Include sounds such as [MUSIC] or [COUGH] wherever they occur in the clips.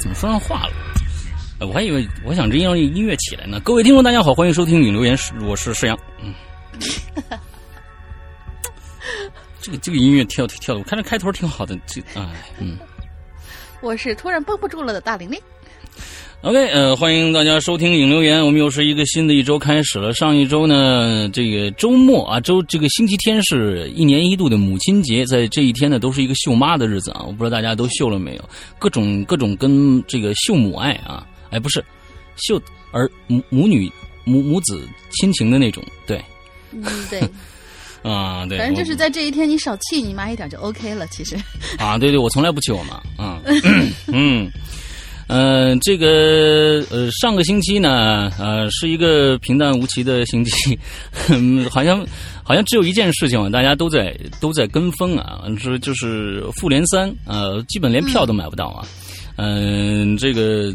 怎么说上话了？我还以为我想这让音乐起来呢。各位听众，大家好，欢迎收听影留言，我是石阳。嗯，这个这个音乐跳跳的，我看这开头挺好的。这哎，嗯，我是突然绷不住了的大玲玲。OK，呃，欢迎大家收听影留言。我们又是一个新的一周开始了。上一周呢，这个周末啊，周这个星期天是一年一度的母亲节，在这一天呢，都是一个秀妈的日子啊。我不知道大家都秀了没有，各种各种跟这个秀母爱啊，哎，不是秀儿母母女母母子亲情的那种，对，嗯，对，[LAUGHS] 啊，对，反正就是在这一天，你少气你妈一点就 OK 了。其实啊，对对，我从来不气我妈，啊，[LAUGHS] 嗯。呃，这个呃，上个星期呢，呃，是一个平淡无奇的星期，好像好像只有一件事情，大家都在都在跟风啊，说就是复联三，呃，基本连票都买不到啊，嗯，这个。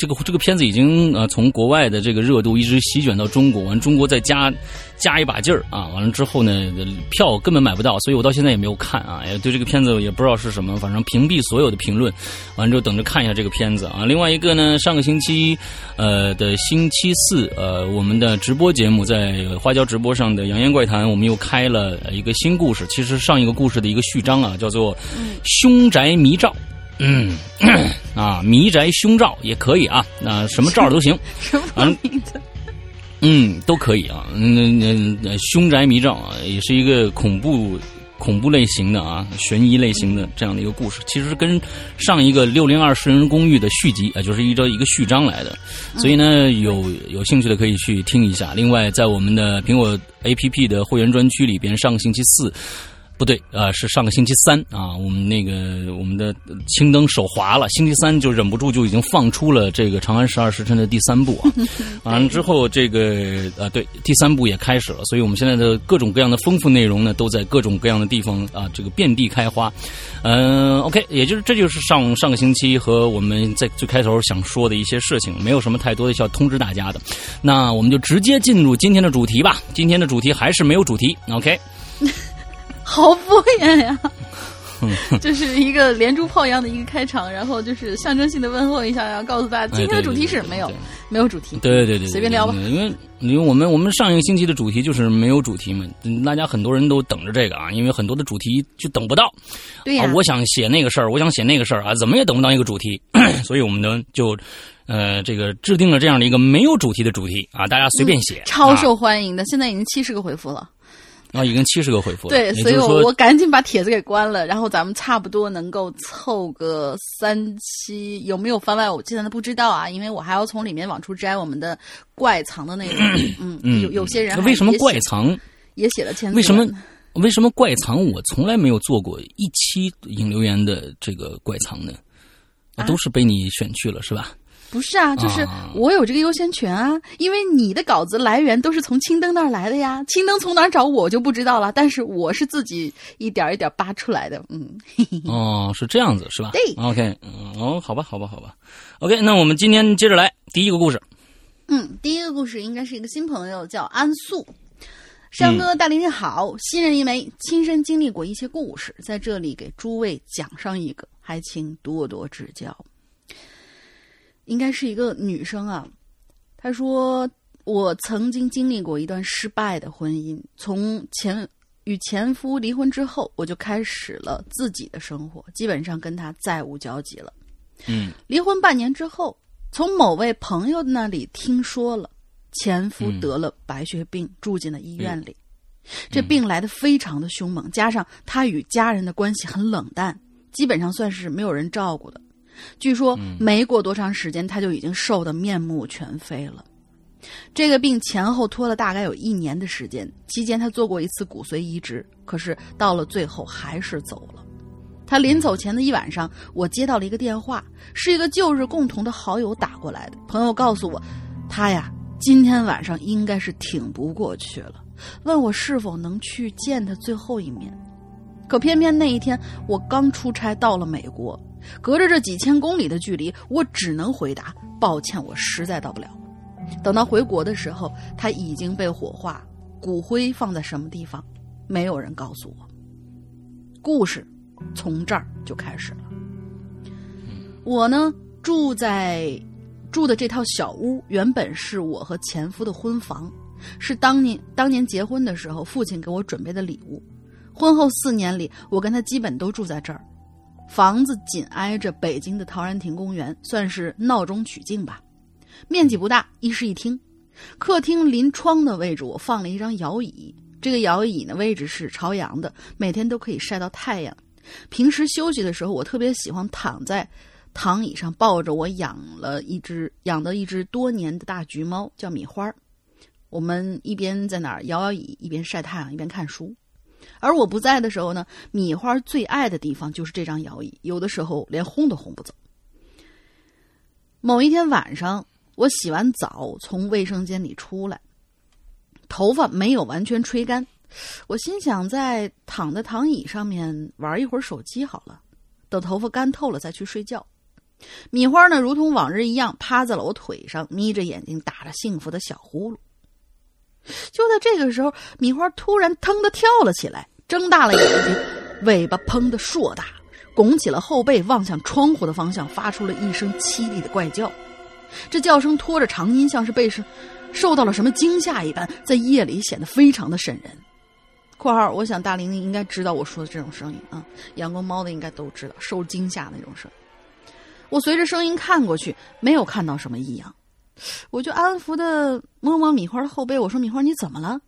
这个这个片子已经呃从国外的这个热度一直席卷到中国，完中国再加加一把劲儿啊，完了之后呢票根本买不到，所以我到现在也没有看啊，也对这个片子也不知道是什么，反正屏蔽所有的评论，完了之后等着看一下这个片子啊。另外一个呢，上个星期呃的星期四呃我们的直播节目在花椒直播上的《扬言怪谈》，我们又开了一个新故事，其实上一个故事的一个序章啊，叫做《凶宅迷照》。嗯，[CLEARS THROAT] 啊，迷宅凶兆也可以啊，那什么兆都行，[LAUGHS] 什么名字？嗯，都可以啊。嗯嗯，凶宅迷兆啊，也是一个恐怖恐怖类型的啊，悬疑类型的这样的一个故事。其实跟上一个六零二私人公寓的续集啊，就是依照一个序章来的。所以呢，有有兴趣的可以去听一下。另外，在我们的苹果 APP 的会员专区里边，上个星期四。不对，呃，是上个星期三啊，我们那个我们的青灯手滑了，星期三就忍不住就已经放出了这个《长安十二时辰》的第三部啊。[LAUGHS] 完了之后，这个呃，对，第三部也开始了，所以我们现在的各种各样的丰富内容呢，都在各种各样的地方啊，这个遍地开花。嗯，OK，也就是这就是上上个星期和我们在最开头想说的一些事情，没有什么太多的需要通知大家的。那我们就直接进入今天的主题吧。今天的主题还是没有主题，OK。[LAUGHS] 好敷衍呀，[LAUGHS] 就是一个连珠炮一样的一个开场，然后就是象征性的问候一下，然后告诉大家今天的主题是没有没有主题，对对对，随便聊吧。因为因为我们我们上一个星期的主题就是没有主题嘛，大家很多人都等着这个啊，因为很多的主题就等不到。对呀，我想写那个事儿，我想写那个事儿啊，怎么也等不到一个主题，[COUGHS] 所以我们呢就呃这个制定了这样的一个没有主题的主题啊，大家随便写，超受欢迎的，现在已经七十个回复了。啊，已经七十个回复了。对，所以我我赶紧把帖子给关了，然后咱们差不多能够凑个三期，有没有番外？我现在都不知道啊，因为我还要从里面往出摘我们的怪藏的内容。[CLEARS THROAT] 嗯嗯，有有些人为什么怪藏也写了签字？为什么为什么怪藏我从来没有做过一期引流言的这个怪藏呢？都是被你选去了，是吧？不是啊，就是我有这个优先权啊，因为你的稿子来源都是从青灯那儿来的呀，青灯从哪儿找我就不知道了，但是我是自己一点一点扒出来的，嗯。[LAUGHS] 哦，是这样子是吧？对，OK，哦，好吧，好吧，好吧，OK，那我们今天接着来第一个故事。嗯，第一个故事应该是一个新朋友叫安素，山哥大林你好，新人一枚，亲身经历过一些故事，在这里给诸位讲上一个，还请多多指教。应该是一个女生啊，她说：“我曾经经历过一段失败的婚姻，从前与前夫离婚之后，我就开始了自己的生活，基本上跟他再无交集了。”嗯，离婚半年之后，从某位朋友那里听说了前夫得了白血病，住进了医院里。这病来的非常的凶猛，加上他与家人的关系很冷淡，基本上算是没有人照顾的。据说没过多长时间，他就已经瘦得面目全非了。这个病前后拖了大概有一年的时间，期间他做过一次骨髓移植，可是到了最后还是走了。他临走前的一晚上，我接到了一个电话，是一个旧日共同的好友打过来的。朋友告诉我，他呀今天晚上应该是挺不过去了，问我是否能去见他最后一面。可偏偏那一天我刚出差到了美国。隔着这几千公里的距离，我只能回答：“抱歉，我实在到不了。”等到回国的时候，他已经被火化，骨灰放在什么地方，没有人告诉我。故事从这儿就开始了。我呢，住在住的这套小屋原本是我和前夫的婚房，是当年当年结婚的时候父亲给我准备的礼物。婚后四年里，我跟他基本都住在这儿。房子紧挨着北京的陶然亭公园，算是闹中取静吧。面积不大，一室一厅。客厅临窗的位置，我放了一张摇椅。这个摇椅呢，位置是朝阳的，每天都可以晒到太阳。平时休息的时候，我特别喜欢躺在躺椅上，抱着我养了一只养的一只多年的大橘猫，叫米花。我们一边在那儿摇摇椅，一边晒太阳，一边看书。而我不在的时候呢，米花最爱的地方就是这张摇椅，有的时候连轰都轰不走。某一天晚上，我洗完澡从卫生间里出来，头发没有完全吹干，我心想在躺在躺椅上面玩一会儿手机好了，等头发干透了再去睡觉。米花呢，如同往日一样趴在了我腿上，眯着眼睛打着幸福的小呼噜。就在这个时候，米花突然腾的跳了起来，睁大了眼睛，尾巴砰的硕大，拱起了后背，望向窗户的方向，发出了一声凄厉的怪叫。这叫声拖着长音，像是被受受到了什么惊吓一般，在夜里显得非常的瘆人。（括号）我想大玲玲应该知道我说的这种声音啊，养过猫的应该都知道受惊吓那种声。我随着声音看过去，没有看到什么异样。我就安抚的摸摸米花的后背，我说：“米花，你怎么了？”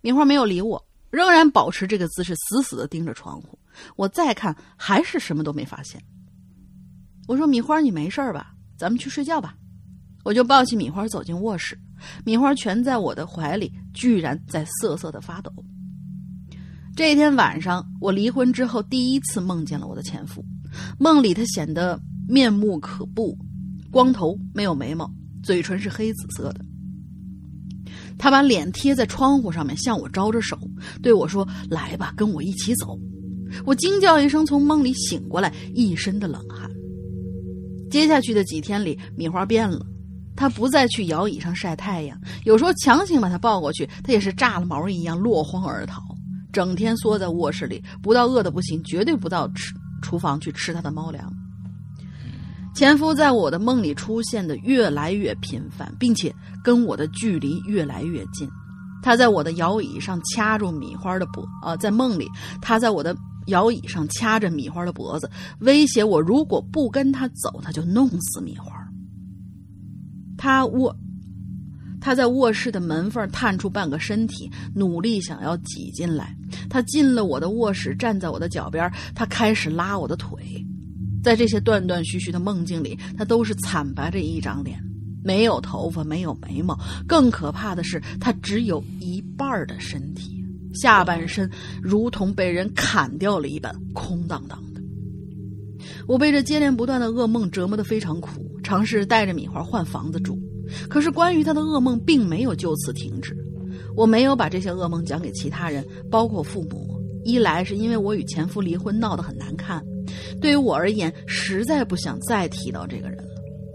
米花没有理我，仍然保持这个姿势，死死的盯着窗户。我再看，还是什么都没发现。我说：“米花，你没事吧？咱们去睡觉吧。”我就抱起米花走进卧室，米花蜷在我的怀里，居然在瑟瑟的发抖。这一天晚上，我离婚之后第一次梦见了我的前夫，梦里他显得面目可怖，光头，没有眉毛。嘴唇是黑紫色的，他把脸贴在窗户上面，向我招着手，对我说：“来吧，跟我一起走。”我惊叫一声，从梦里醒过来，一身的冷汗。接下去的几天里，米花变了，他不再去摇椅上晒太阳，有时候强行把他抱过去，他也是炸了毛一样落荒而逃，整天缩在卧室里，不到饿的不行，绝对不到吃厨房去吃他的猫粮。前夫在我的梦里出现的越来越频繁，并且跟我的距离越来越近。他在我的摇椅上掐住米花的脖，啊，在梦里他在我的摇椅上掐着米花的脖子，威胁我如果不跟他走，他就弄死米花。他卧，他在卧室的门缝探出半个身体，努力想要挤进来。他进了我的卧室，站在我的脚边，他开始拉我的腿。在这些断断续续的梦境里，他都是惨白着一张脸，没有头发，没有眉毛。更可怕的是，他只有一半的身体，下半身如同被人砍掉了一般，空荡荡的。我被这接连不断的噩梦折磨得非常苦，尝试带着米花换房子住，可是关于他的噩梦并没有就此停止。我没有把这些噩梦讲给其他人，包括父母。一来是因为我与前夫离婚闹得很难看。对于我而言，实在不想再提到这个人了。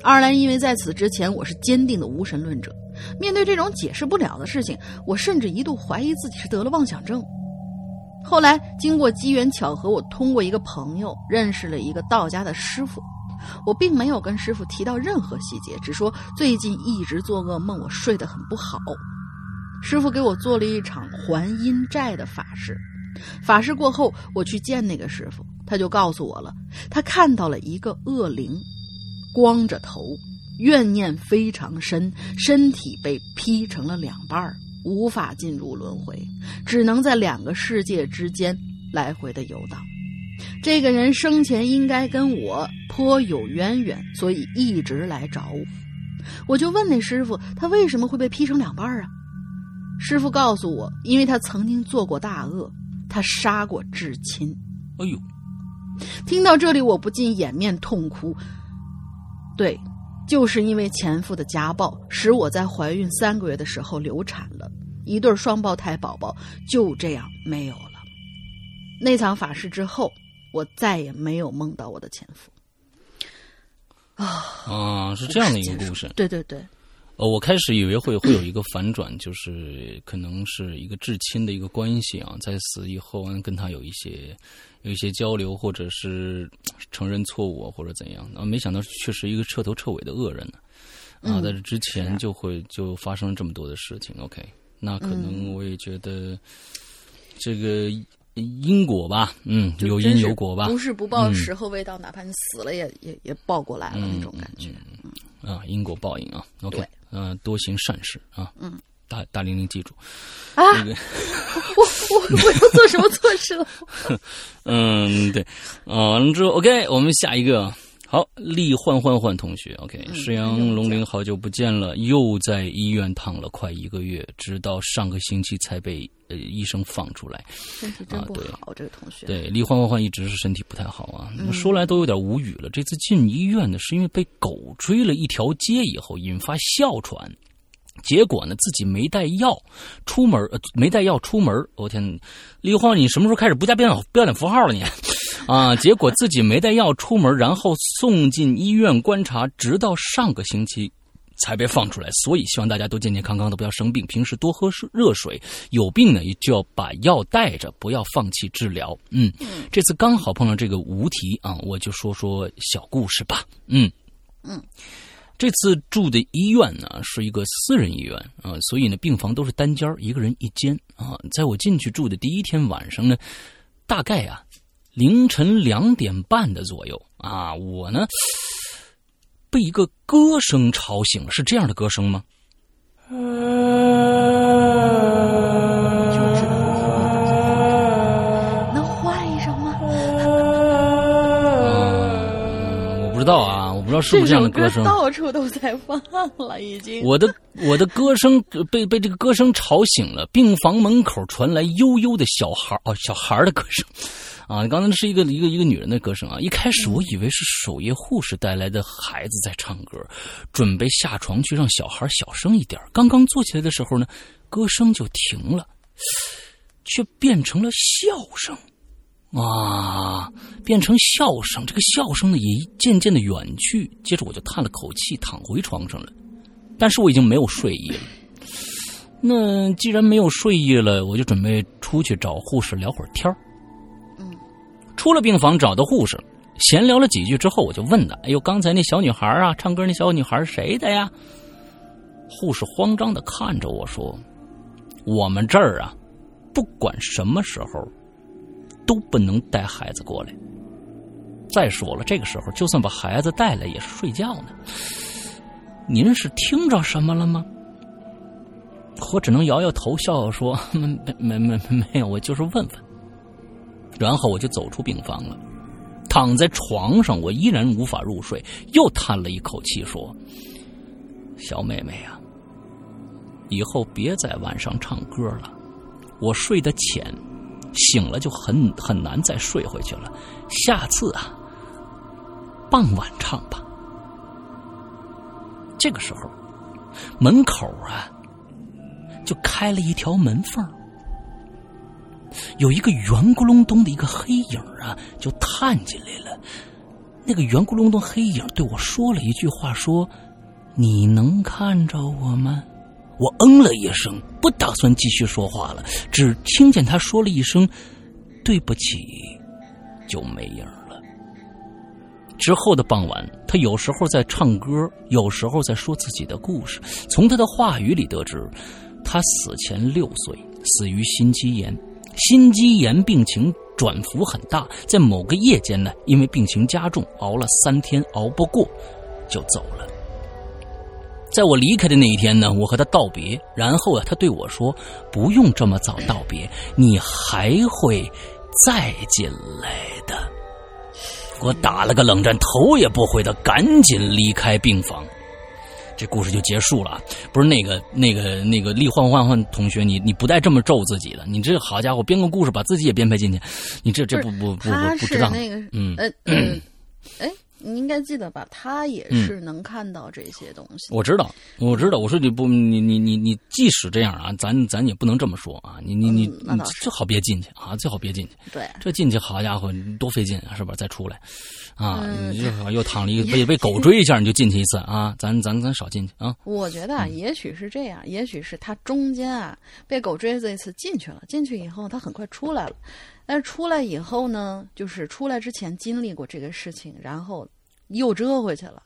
二来，因为在此之前我是坚定的无神论者，面对这种解释不了的事情，我甚至一度怀疑自己是得了妄想症。后来，经过机缘巧合，我通过一个朋友认识了一个道家的师傅。我并没有跟师傅提到任何细节，只说最近一直做噩梦，我睡得很不好。师傅给我做了一场还阴债的法事。法事过后，我去见那个师傅。他就告诉我了，他看到了一个恶灵，光着头，怨念非常深，身体被劈成了两半无法进入轮回，只能在两个世界之间来回的游荡。这个人生前应该跟我颇有渊源，所以一直来找我。我就问那师傅，他为什么会被劈成两半啊？师傅告诉我，因为他曾经做过大恶，他杀过至亲。哎呦！听到这里，我不禁掩面痛哭。对，就是因为前夫的家暴，使我在怀孕三个月的时候流产了，一对双胞胎宝宝就这样没有了。那场法事之后，我再也没有梦到我的前夫。啊啊，是这样的一个故事。对对对。呃，我开始以为会会有一个反转，就是可能是一个至亲的一个关系啊，在死以后跟他有一些有一些交流，或者是承认错误或者怎样啊，没想到却是一个彻头彻尾的恶人呢。啊，在这之前就会就发生了这么多的事情。OK，那可能我也觉得这个因果吧，嗯，有因有果吧，不是不报时候未到，哪怕你死了也也也报过来了那种感觉。啊，因果报应啊。OK，嗯，多行善事啊。嗯，大大玲玲记住啊，[LAUGHS] 我我我要做什么错事了？[LAUGHS] 嗯，对，啊，完了之后 OK，我们下一个。好，厉焕焕焕同学，OK，石阳龙鳞，好久不见了，又在医院躺了快一个月，直到上个星期才被呃医生放出来。身体真不好，这个同学。对，厉焕焕焕一直是身体不太好啊，说来都有点无语了。这次进医院呢，是因为被狗追了一条街以后引发哮喘，结果呢自己没带药出门呃，没带药出门。我天，厉焕，你什么时候开始不加标点标点符号了你？[LAUGHS] 啊！结果自己没带药出门，然后送进医院观察，直到上个星期才被放出来。所以希望大家都健健康康的，不要生病。平时多喝热水，有病呢就要把药带着，不要放弃治疗。嗯，这次刚好碰到这个无题啊，我就说说小故事吧。嗯嗯，这次住的医院呢是一个私人医院啊，所以呢病房都是单间一个人一间啊。在我进去住的第一天晚上呢，大概啊。凌晨两点半的左右啊，我呢被一个歌声吵醒了，是这样的歌声吗？能换一首吗？嗯我不知道啊，我不知道是不是这样的歌声。到处都在放了，已经。我的我的歌声被被这个歌声吵醒了，病房门口传来悠悠的小孩哦小孩的歌声。啊，刚才是一个一个一个女人的歌声啊！一开始我以为是守夜护士带来的孩子在唱歌，准备下床去让小孩小声一点。刚刚坐起来的时候呢，歌声就停了，却变成了笑声，啊，变成笑声。这个笑声呢也渐渐的远去。接着我就叹了口气，躺回床上了。但是我已经没有睡意了。那既然没有睡意了，我就准备出去找护士聊会儿天儿。出了病房，找到护士，闲聊了几句之后，我就问他：“哎呦，刚才那小女孩啊，唱歌那小女孩谁的呀？”护士慌张的看着我说：“我们这儿啊，不管什么时候，都不能带孩子过来。再说了，这个时候就算把孩子带来，也是睡觉呢。您是听着什么了吗？”我只能摇摇头，笑笑说：“ [LAUGHS] 没没没没有，我就是问问。”然后我就走出病房了，躺在床上，我依然无法入睡，又叹了一口气说：“小妹妹呀，以后别在晚上唱歌了，我睡得浅，醒了就很很难再睡回去了。下次啊，傍晚唱吧。”这个时候，门口啊，就开了一条门缝有一个圆咕隆咚的一个黑影啊，就探进来了。那个圆咕隆咚黑影对我说了一句话，说：“你能看着我吗？”我嗯了一声，不打算继续说话了，只听见他说了一声“对不起”，就没影了。之后的傍晚，他有时候在唱歌，有时候在说自己的故事。从他的话语里得知，他死前六岁，死于心肌炎。心肌炎病情转幅很大，在某个夜间呢，因为病情加重，熬了三天，熬不过，就走了。在我离开的那一天呢，我和他道别，然后啊，他对我说：“不用这么早道别，你还会再进来的。”我打了个冷战，头也不回的赶紧离开病房。这故事就结束了，不是那个那个那个厉焕焕焕同学，你你不带这么咒自己的，你这好家伙编个故事把自己也编排进去，你这这不不不不不知道那个嗯呃 [CLEARS THROAT] 呃，哎你应该记得吧？他也是能看到这些东西。我知道，我知道。我说你不，你你你你，即使这样啊，咱咱也不能这么说啊。你你你，最好别进去啊，最好别进去。对，这进去好家伙，多费劲啊，是吧？再出来，啊，你又又躺了一个被被 [LAUGHS] 狗追一下，你就进去一次啊。咱咱咱少进去啊。我觉得啊，也许是这样，也许是他中间啊被狗追这一次进去了，进去以后他很快出来了。但是出来以后呢，就是出来之前经历过这个事情，然后又折回去了，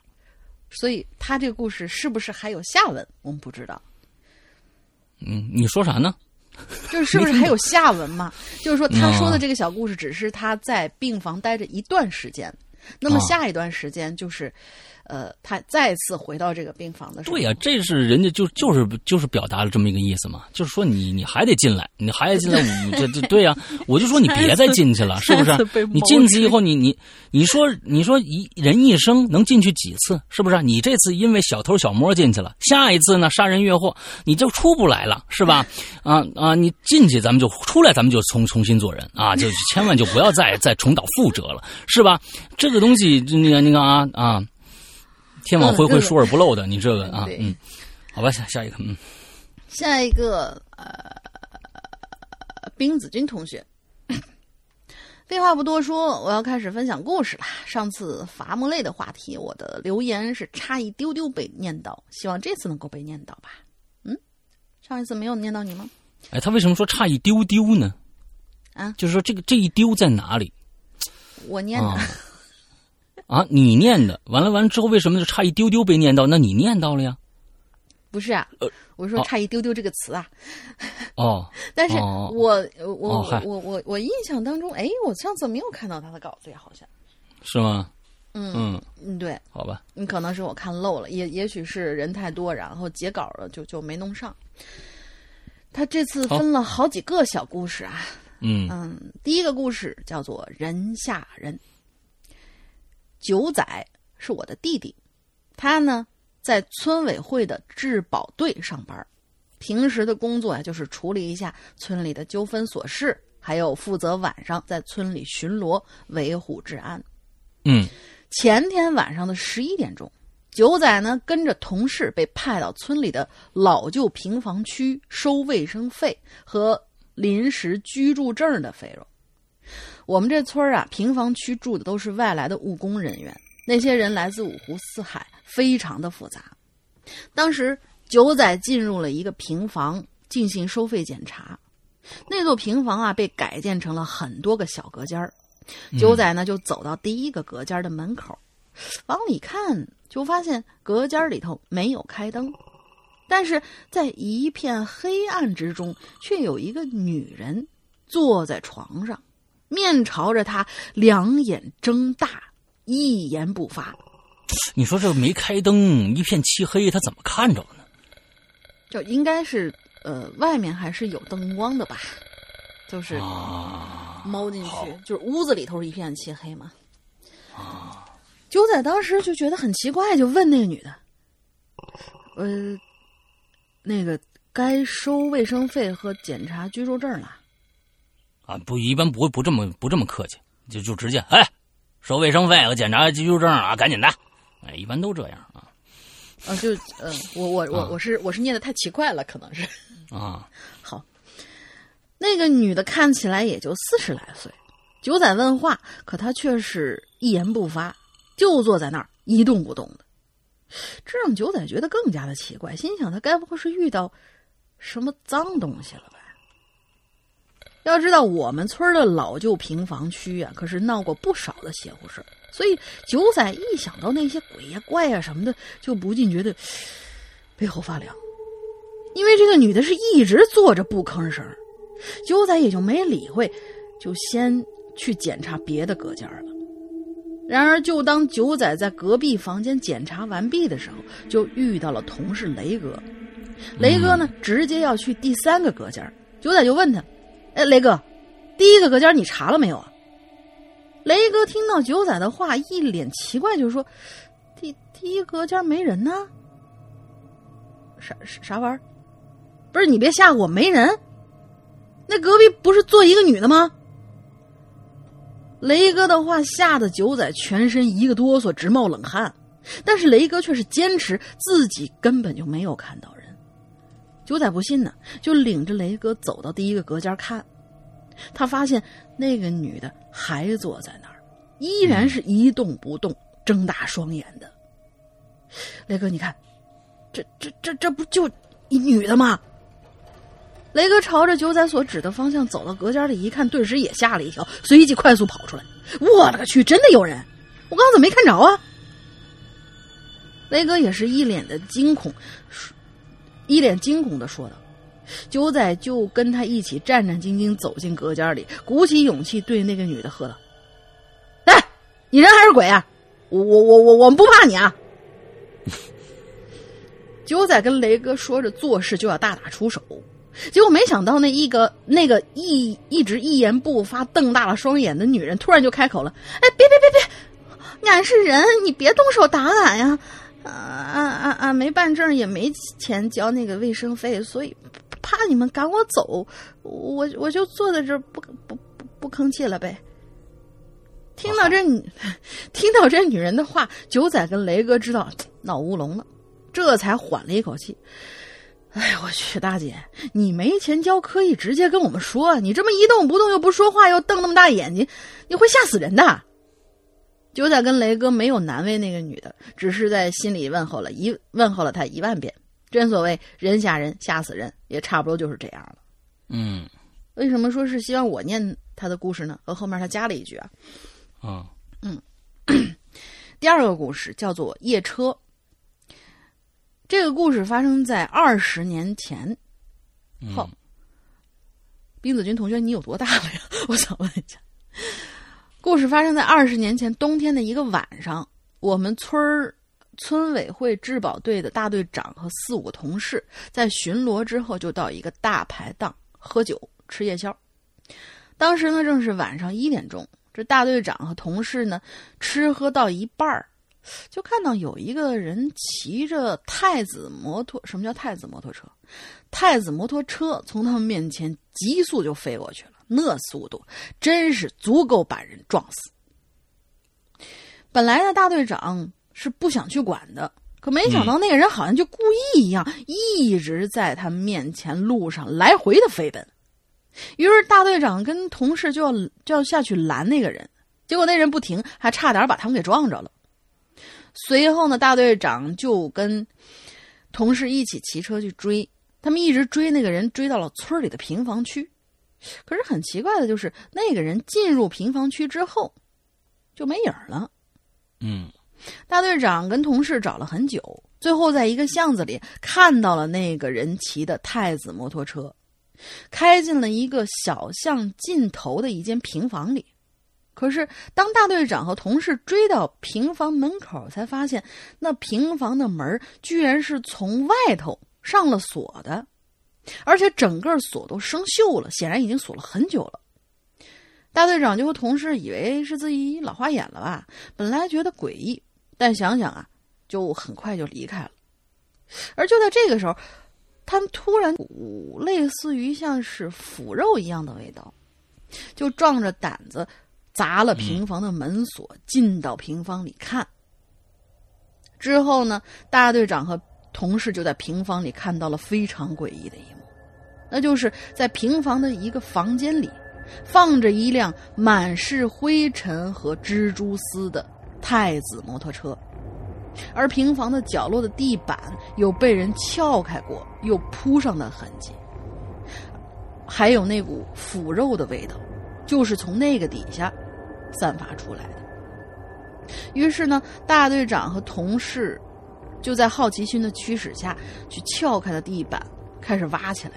所以他这个故事是不是还有下文，我们不知道。嗯，你说啥呢？就是 [LAUGHS] 是不是还有下文嘛？就是说他说的这个小故事只是他在病房待着一段时间，那么下一段时间就是。呃，他再次回到这个病房的时候，对呀，这是人家就就是就是表达了这么一个意思嘛，就是说你你还得进来，你还得进来，[LAUGHS] 这这对呀，我就说你别再进去了，[LAUGHS] 是不是？你进去以后，你你你说你说一人一生能进去几次，是不是？你这次因为小偷小摸进去了，下一次呢杀人越货你就出不来了，是吧？[LAUGHS] 啊啊，你进去咱们就出来，咱们就重重新做人啊，就千万就不要再再重蹈覆辙了，是吧？这个东西，那个那个啊啊。天网恢恢，疏而不漏的，你这个啊，嗯，好吧，下下一个，嗯，下一个，呃，冰子君同学，[LAUGHS] 废话不多说，我要开始分享故事了。上次伐木类的话题，我的留言是差一丢丢被念到，希望这次能够被念到吧。嗯，上一次没有念到你吗？哎，他为什么说差一丢丢呢？啊，就是说这个这一丢在哪里？我念的。啊，你念的完了完了之后，为什么就差一丢丢被念到？那你念到了呀？不是啊，我说差一丢丢这个词啊。哦，但是我我我我我我印象当中，哎，我上次没有看到他的稿子呀，好像是吗？嗯嗯，对，好吧，你可能是我看漏了，也也许是人太多，然后截稿了，就就没弄上。他这次分了好几个小故事啊。嗯嗯，第一个故事叫做人吓人。九仔是我的弟弟，他呢在村委会的治保队上班，平时的工作呀就是处理一下村里的纠纷琐事，还有负责晚上在村里巡逻维护治安。嗯，前天晚上的十一点钟，九仔呢跟着同事被派到村里的老旧平房区收卫生费和临时居住证的费用。我们这村儿啊，平房区住的都是外来的务工人员，那些人来自五湖四海，非常的复杂。当时九仔进入了一个平房进行收费检查，那座平房啊被改建成了很多个小隔间儿。九仔呢就走到第一个隔间的门口，往里看，就发现隔间里头没有开灯，但是在一片黑暗之中，却有一个女人坐在床上。面朝着他，两眼睁大，一言不发。你说这没开灯，一片漆黑，他怎么看着呢？就应该是呃，外面还是有灯光的吧？就是猫进去，就是屋子里头是一片漆黑嘛。啊！九仔当时就觉得很奇怪，就问那个女的：“呃，那个该收卫生费和检查居住证了？”啊，不，一般不会不这么不这么客气，就就直接哎，收卫生费和检查居住证啊，赶紧的，哎，一般都这样啊。啊，就嗯，我我我我是我是念的太奇怪了，可能是啊。[LAUGHS] 好，那个女的看起来也就四十来岁，九仔问话，可她却是一言不发，就坐在那儿一动不动的，这让九仔觉得更加的奇怪，心想他该不会是遇到什么脏东西了吧？要知道，我们村的老旧平房区啊，可是闹过不少的邪乎事所以九仔一想到那些鬼呀、怪呀什么的，就不禁觉得背后发凉。因为这个女的是一直坐着不吭声，九仔也就没理会，就先去检查别的隔间了。然而，就当九仔在隔壁房间检查完毕的时候，就遇到了同事雷哥。雷哥呢，直接要去第三个隔间，九仔就问他。哎，雷哥，第一个隔间你查了没有啊？雷哥听到九仔的话，一脸奇怪，就说：“第第一隔间没人呢。”啥啥玩意儿？不是你别吓唬我，没人。那隔壁不是坐一个女的吗？雷哥的话吓得九仔全身一个哆嗦，直冒冷汗。但是雷哥却是坚持自己根本就没有看到人。九仔不信呢，就领着雷哥走到第一个隔间看，他发现那个女的还坐在那儿，依然是一动不动，睁大双眼的。雷哥，你看，这这这这不就一女的吗？雷哥朝着九仔所指的方向走到隔间里，一看，顿时也吓了一跳，随即快速跑出来。我勒个去，真的有人！我刚刚怎么没看着啊？雷哥也是一脸的惊恐，一脸惊恐的说道：“九仔就跟他一起战战兢兢走进隔间里，鼓起勇气对那个女的喝道：‘哎，你人还是鬼啊？我我我我我们不怕你啊！’ [LAUGHS] 九仔跟雷哥说着，做事就要大打出手。”结果没想到，那一个那个一一直一言不发、瞪大了双眼的女人，突然就开口了：“哎，别别别别，俺是人，你别动手打俺呀！啊啊啊！没办证，也没钱交那个卫生费，所以怕你们赶我走，我我就坐在这不不不不吭气了呗。”听到这，[LAUGHS] 听到这女人的话，九仔跟雷哥知道闹乌龙了，这才缓了一口气。哎我去，大姐，你没钱交可以直接跟我们说，你这么一动不动又不说话又瞪那么大眼睛，你会吓死人的。九仔跟雷哥没有难为那个女的，只是在心里问候了一问候了她一万遍。真所谓人吓人吓死人，也差不多就是这样了。嗯，为什么说是希望我念他的故事呢？和后面他加了一句啊，啊，嗯，[CLEARS THROAT] 第二个故事叫做夜车。这个故事发生在二十年前。好，冰子君同学，你有多大了呀？[LAUGHS] 我想问一下。故事发生在二十年前冬天的一个晚上，我们村儿村委会质保队的大队长和四五个同事在巡逻之后，就到一个大排档喝酒吃夜宵。当时呢，正是晚上一点钟，这大队长和同事呢吃喝到一半儿。就看到有一个人骑着太子摩托，什么叫太子摩托车？太子摩托车从他们面前急速就飞过去了，那速度真是足够把人撞死。本来呢，大队长是不想去管的，可没想到那个人好像就故意一样，一直在他面前路上来回的飞奔。于是大队长跟同事就要就要下去拦那个人，结果那人不停，还差点把他们给撞着了。随后呢，大队长就跟同事一起骑车去追，他们一直追那个人，追到了村里的平房区。可是很奇怪的就是，那个人进入平房区之后就没影儿了。嗯，大队长跟同事找了很久，最后在一个巷子里看到了那个人骑的太子摩托车，开进了一个小巷尽头的一间平房里。可是，当大队长和同事追到平房门口，才发现那平房的门居然是从外头上了锁的，而且整个锁都生锈了，显然已经锁了很久了。大队长就和同事以为是自己老花眼了吧，本来觉得诡异，但想想啊，就很快就离开了。而就在这个时候，他们突然股类似于像是腐肉一样的味道，就壮着胆子。砸了平房的门锁，进到平房里看。之后呢，大队长和同事就在平房里看到了非常诡异的一幕，那就是在平房的一个房间里，放着一辆满是灰尘和蜘蛛丝的太子摩托车，而平房的角落的地板有被人撬开过又铺上的痕迹，还有那股腐肉的味道，就是从那个底下。散发出来的。于是呢，大队长和同事就在好奇心的驱使下去撬开了地板，开始挖起来。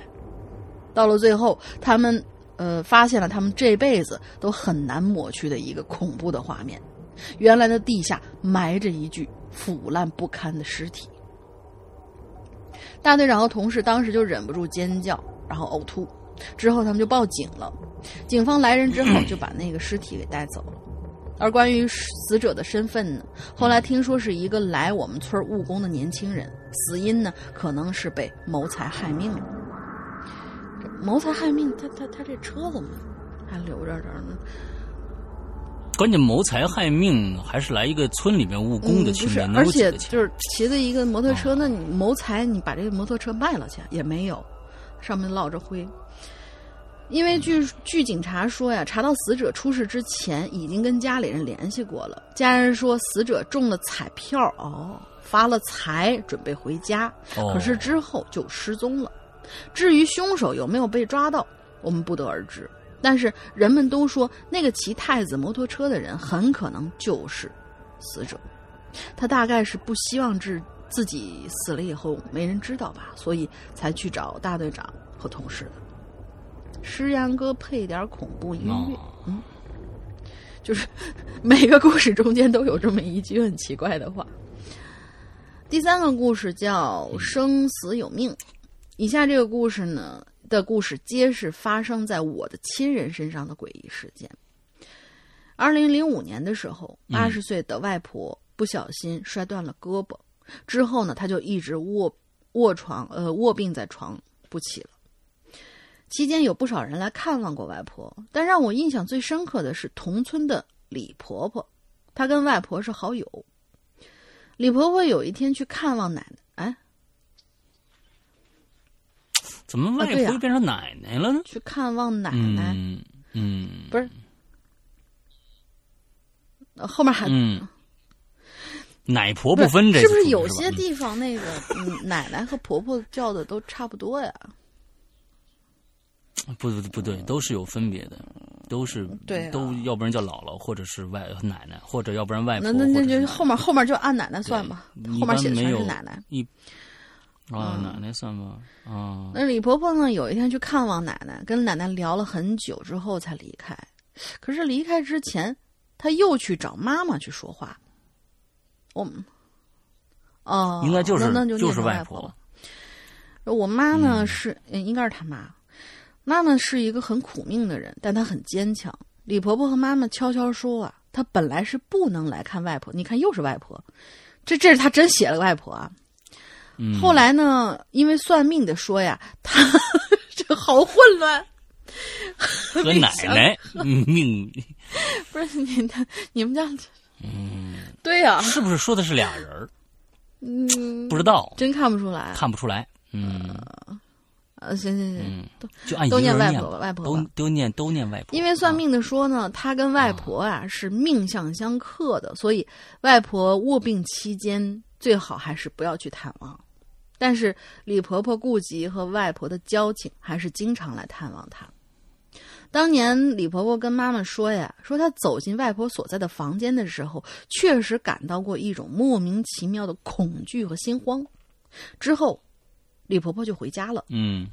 到了最后，他们呃发现了他们这辈子都很难抹去的一个恐怖的画面：原来的地下埋着一具腐烂不堪的尸体。大队长和同事当时就忍不住尖叫，然后呕吐。之后他们就报警了，警方来人之后就把那个尸体给带走了。而关于死者的身份呢，后来听说是一个来我们村务工的年轻人，死因呢可能是被谋财害命了。谋财害命，他他他这车怎么还留着这儿呢？关键谋财害命，还是来一个村里面务工的青年，能而且？就是骑着一个摩托车，哦那你谋财，你把这个摩托车卖了去也没有，上面落着灰。因为据据警察说呀，查到死者出事之前已经跟家里人联系过了，家人说死者中了彩票哦，发了财，准备回家，哦可是之后就失踪了。至于凶手有没有被抓到，我们不得而知。但是人们都说，那个骑太子摩托车的人很可能就是死者。他大概是不希望自自己死了以后没人知道吧，所以才去找大队长和同事的。诗阳哥配点恐怖音乐，嗯就是每个故事中间都有这么一句很奇怪的话。第三个故事叫《生死有命》，以下这个故事呢的故事皆是发生在我的亲人身上的诡异事件。二零零五年的时候，八十岁的外婆不小心摔断了胳膊，之后呢，她就一直卧卧床，呃，卧病在床不起了。期间有不少人来看望过外婆，但让我印象最深刻的是同村的李婆婆，她跟外婆是好友。李婆婆有一天去看望奶奶，哎，怎么外婆又变成奶奶了呢？去看望奶奶，嗯嗯不是，呃后面还、嗯，奶婆不分这是不是是有些地方那个、嗯、奶奶和婆婆叫的都差不多呀？嗯不不不对，都是有分别的，都是对啊都要不然叫姥姥，或者是外奶奶，或者要不然外婆，那那那就后面后面就按奶奶算吧，后面写的全是奶奶。一啊嗯奶奶算吗？啊那李婆婆呢？有一天去看望奶奶，跟奶奶聊了很久之后才离开。可是离开之前，她又去找妈妈去说话。我们哦，应该就是那那就念是外婆了。我妈呢嗯是，嗯应该是她妈。妈妈是一个很苦命的人，但她很坚强。李婆婆和妈妈悄悄说啊，她本来是不能来看外婆。你看，又是外婆，这这是她真写了个外婆啊。嗯。后来呢，因为算命的说呀，[LAUGHS] 他这好混乱。和奶奶嗯 [LAUGHS] 命，不是你的，你们家，嗯，对呀、是不是说的是俩人儿？嗯，不知道，真看不出来。看不出来。嗯。呃，行行行，嗯，就按都念外婆吧。外婆都都念都念外婆，因为算啊命的说呢，他跟外婆啊。是命相相克的，所以外婆卧病期间最好还是不要去探望。但是李婆婆顾及和外婆的交情，还是经常来探望她。当年李婆婆跟妈妈说呀，说她走进外婆所在的房间的时候，确实感到过一种莫名其妙的恐惧和心慌。之后，李婆婆就回家了。嗯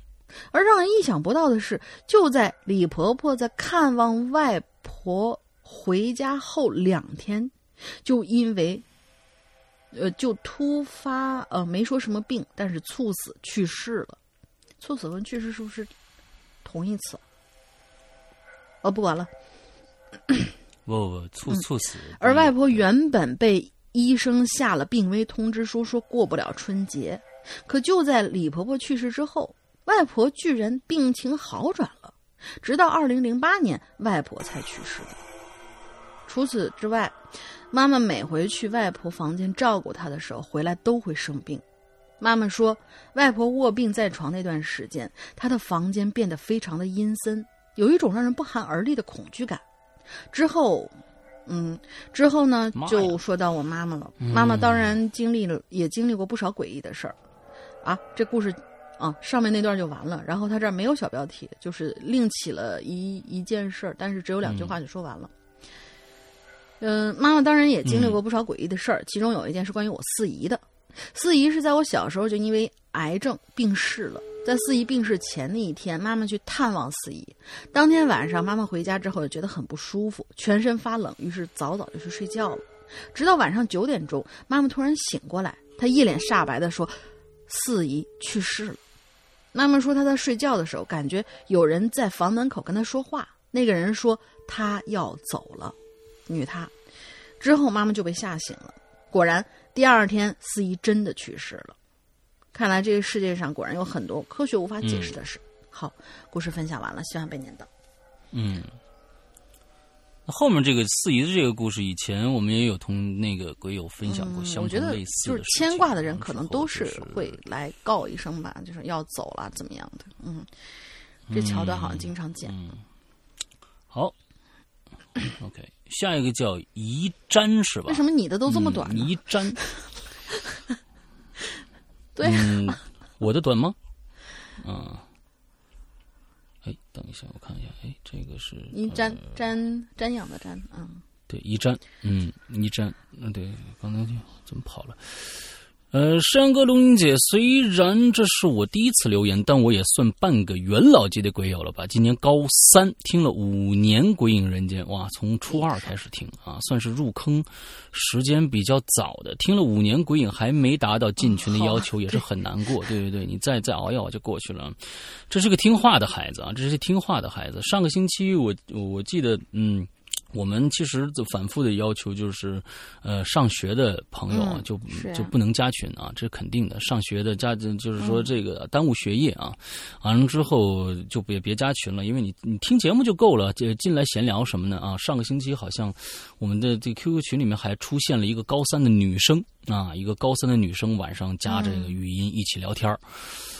而让人意想不到的是，就在李婆婆在看望外婆回家后两天，就因为，呃，就突发呃没说什么病，但是猝死去世了。猝死跟去世是不是同义词？哦，不管了。不不猝猝死，嗯而外婆原本被医生下了病危通知书，说过不了春节。可就在李婆婆去世之后，外婆居然病情好转了，直到二零零八年，外婆才去世的。除此之外，妈妈每回去外婆房间照顾她的时候，回来都会生病。妈妈说，外婆卧病在床那段时间，她的房间变得非常的阴森，有一种让人不寒而栗的恐惧感。之后，嗯，之后呢就说到我妈妈了。嗯妈妈当然经历了，也经历过不少诡异的事儿。啊，这故事啊，上面那段就完了。然后他这儿没有小标题，就是另起了一一件事儿，但是只有两句话就说完了。嗯、妈妈当然也经历过不少诡异的事儿，其中有一件是关于我四姨的。四姨是在我小时候就因为癌症病逝了。在四姨病逝前的一天，妈妈去探望四姨。当天晚上，妈妈回家之后就觉得很不舒服，全身发冷，于是早早就去睡觉了。直到晚上九点钟，妈妈突然醒过来，她一脸煞白的说：“四姨去世了。”妈妈说她在睡觉的时候，感觉有人在房门口跟她说话。那个人说她要走了，女她。之后妈妈就被吓醒了。果然，第二天四姨真的去世了。看来这个世界上果然有很多科学无法解释的事。好，故事分享完了，希望被念到。嗯，后面这个四姨的这个故事，以前我们也有同那个鬼友分享过相我觉得同类似就是。牵挂的人可能都是是会来告一声吧，就是要走了怎么样的。嗯，这桥段好像经常见。好。[COUGHS] OK，下一个叫宜瞻是吧？为什么你的都这么短呢？宜瞻，[LAUGHS] 对，嗯，我的短吗？嗯。哎，等一下，我看一下。哎，这个是宜瞻瞻瞻仰的瞻，嗯，对，宜瞻，嗯，宜瞻，嗯，对，刚才就怎么跑了？呃，山哥龙英姐，虽然这是我第一次留言，但我也算半个元老级的鬼友了吧？今年高三，听了五年《鬼影人间》，哇，从初二开始听啊，算是入坑时间比较早的。听了五年《鬼影》，还没达到进群的要求，也是很难过。对对对，你再再熬一熬就过去了。这是个听话的孩子啊，这是个听话的孩子。上个星期我我记得，嗯。我们其实就反复的要求就是，呃，上学的朋友啊，就就不能加群啊，这是肯定的。上学的加就是说这个耽误学业啊，完了之后就别别加群了，因为你你听节目就够了，这进来闲聊什么呢啊。上个星期好像我们的这 QQ 群里面还出现了一个高三的女生啊，一个高三的女生晚上加这个语音一起聊天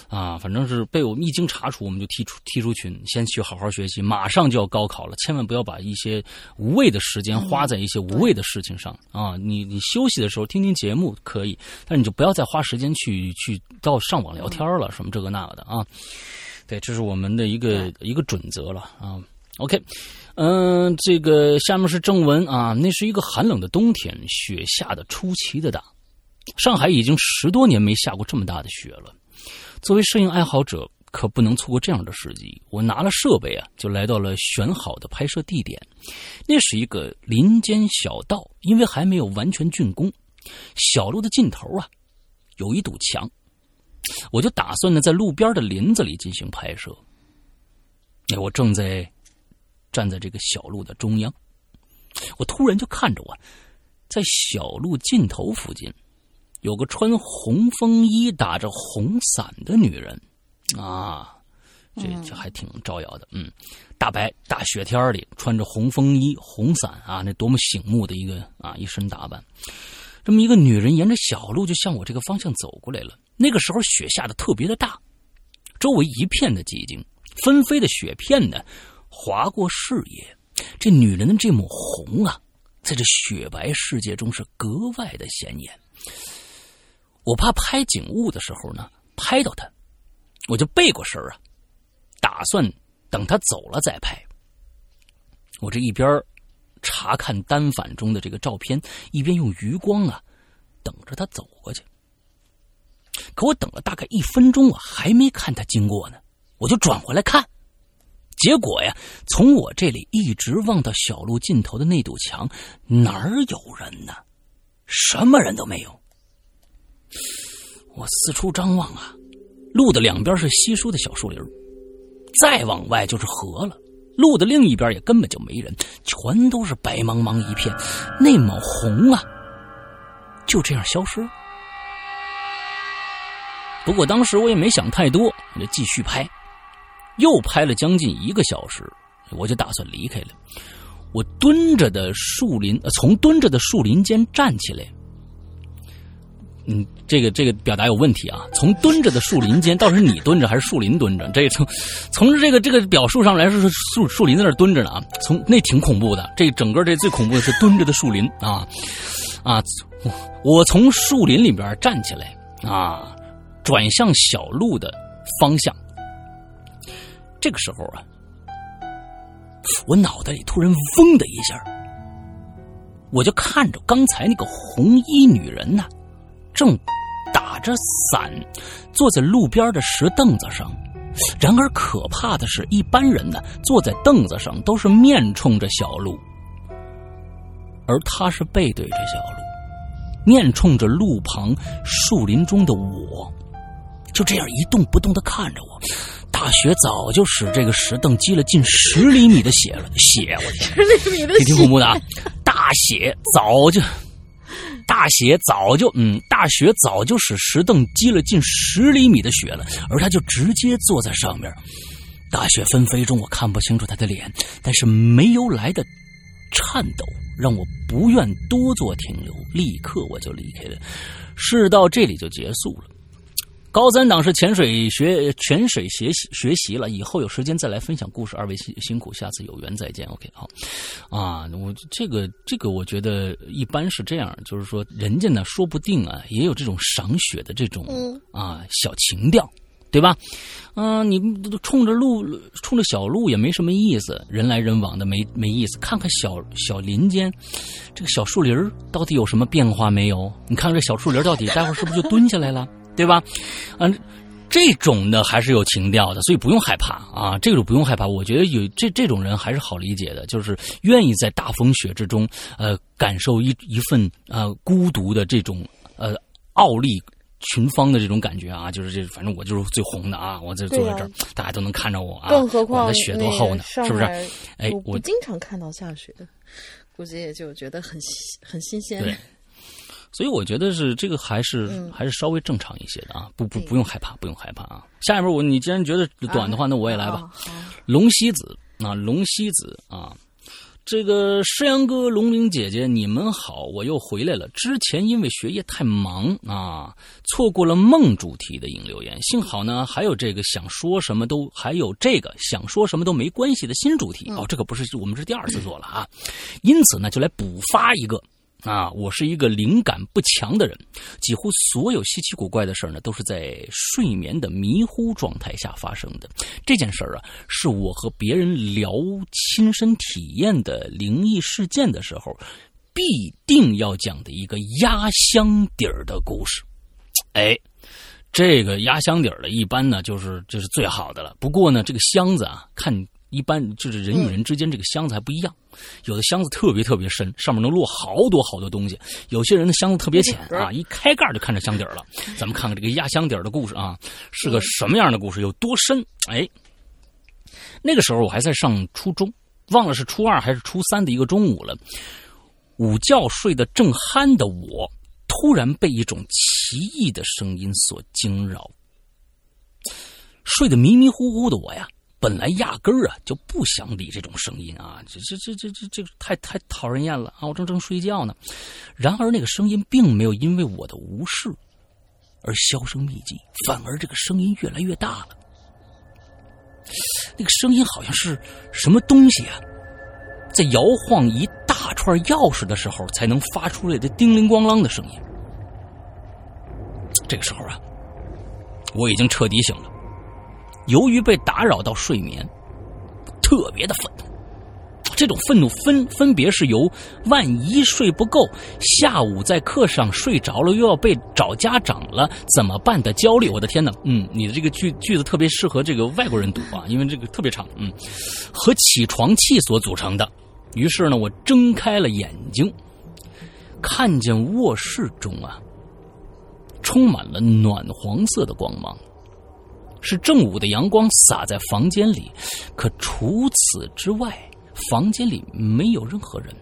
啊，反正是被我们一经查处，我们就踢出踢出群，先去好好学习。马上就要高考了，千万不要把一些无谓的时间花在一些无谓的事情上啊！你你休息的时候听听节目可以，但你就不要再花时间去去到上网聊天了，什么这个那个的啊！对，这是我们的一个一个准则了啊。OK，嗯，这个下面是正文啊。那是一个寒冷的冬天，雪下的出奇的大，上海已经十多年没下过这么大的雪了。作为摄影爱好者，可不能错过这样的时机。我拿了设备啊，就来到了选好的拍摄地点。那是一个林间小道，因为还没有完全竣工，小路的尽头啊，有一堵墙。我就打算呢，在路边的林子里进行拍摄。哎，我正在站在这个小路的中央，我突然就看着我，在小路尽头附近。有个穿红风衣、打着红伞的女人，啊，这这还挺招摇的。嗯，大白大雪天里穿着红风衣、红伞啊，那多么醒目的一个啊一身打扮。这么一个女人沿着小路就向我这个方向走过来了。那个时候雪下的特别的大，周围一片的寂静，纷飞的雪片呢划过视野。这女人的这抹红啊，在这雪白世界中是格外的显眼。我怕拍景物的时候呢，拍到他，我就背过身啊，打算等他走了再拍。我这一边查看单反中的这个照片，一边用余光啊，等着他走过去。可我等了大概一分钟啊，还没看他经过呢，我就转回来看，结果呀，从我这里一直望到小路尽头的那堵墙，哪儿有人呢？什么人都没有。我四处张望啊，路的两边是稀疏的小树林，再往外就是河了。路的另一边也根本就没人，全都是白茫茫一片。那抹红啊，就这样消失了。不过当时我也没想太多，我就继续拍，又拍了将近一个小时，我就打算离开了。我蹲着的树林，从蹲着的树林间站起来。嗯，这个这个表达有问题啊！从蹲着的树林间，到底是你蹲着还是树林蹲着？这从从这个这个表述上来说，是树树林在那蹲着呢啊！从那挺恐怖的，这整个这最恐怖的是蹲着的树林啊啊！我从树林里边站起来啊，转向小路的方向。这个时候啊，我脑袋里突然嗡的一下，我就看着刚才那个红衣女人呢。正打着伞坐在路边的石凳子上，然而可怕的是，一般人呢坐在凳子上都是面冲着小路，而他是背对着小路，面冲着路旁树林中的我，就这样一动不动的看着我。大雪早就使这个石凳积了近十厘米的血了，血，我天，十厘米的血，挺恐怖的啊！大雪早就。大雪早就，嗯，大雪早就使石凳积了近十厘米的雪了，而他就直接坐在上面。大雪纷飞中，我看不清楚他的脸，但是没由来的颤抖，让我不愿多做停留，立刻我就离开了。事到这里就结束了。高三党是潜水学潜水学习学习了，以后有时间再来分享故事。二位辛辛苦，下次有缘再见。OK，好，啊，我这个这个我觉得一般是这样，就是说人家呢说不定啊也有这种赏雪的这种啊小情调，对吧？嗯，你冲着路冲着小路也没什么意思，人来人往的没没意思。看看小小林间这个小树林到底有什么变化没有？你看这小树林到底待会儿是不是就蹲下来了？对吧？嗯，这种的还是有情调的，所以不用害怕啊。这种不用害怕，我觉得有这这种人还是好理解的，就是愿意在大风雪之中，呃，感受一一份呃孤独的这种呃傲立群芳的这种感觉啊。就是这，反正我就是最红的啊，我这坐在这儿，大家都能看着我啊。更何况我的雪多厚呢？是不是？哎，我经常看到下雪，估计也就觉得很很新鲜。对。所以我觉得是这个还是还是稍微正常一些的啊，不不不用害怕，不用害怕啊。下一步我你既然觉得短的话，那我也来吧。龙西子啊，龙西子啊，这个诗阳哥、龙玲姐姐，你们好，我又回来了。之前因为学业太忙啊，错过了梦主题的引留言。幸好呢，还有这个想说什么都还有这个想说什么都没关系的新主题哦，这可不是我们是第二次做了啊，因此呢，就来补发一个。啊，我是一个灵感不强的人，几乎所有稀奇古怪的事呢，都是在睡眠的迷糊状态下发生的。这件事儿啊，是我和别人聊亲身体验的灵异事件的时候，必定要讲的一个压箱底儿的故事。哎，这个压箱底儿的，一般呢就是就是最好的了。不过呢，这个箱子啊，看。一般就是人与人之间这个箱子还不一样，有的箱子特别特别深，上面能落好多好多东西；有些人的箱子特别浅啊，一开盖就看着箱底了。[LAUGHS] 咱们看看这个压箱底的故事啊，是个什么样的故事，有多深？哎，那个时候我还在上初中，忘了是初二还是初三的一个中午了。午觉睡得正酣的我，突然被一种奇异的声音所惊扰。睡得迷迷糊糊的我呀。本来压根儿啊就不想理这种声音啊，这这这这这这太太讨人厌了啊！我正正睡觉呢，然而那个声音并没有因为我的无视而销声匿迹，反而这个声音越来越大了。那个声音好像是什么东西啊，在摇晃一大串钥匙的时候才能发出来的叮铃咣啷的声音。这个时候啊，我已经彻底醒了。由于被打扰到睡眠，特别的愤怒。这种愤怒分分别是由万一睡不够，下午在课上睡着了又要被找家长了怎么办的焦虑。我的天哪，嗯，你的这个句句子特别适合这个外国人读啊，因为这个特别长，嗯，和起床气所组成的。于是呢，我睁开了眼睛，看见卧室中啊，充满了暖黄色的光芒。是正午的阳光洒在房间里，可除此之外，房间里没有任何人。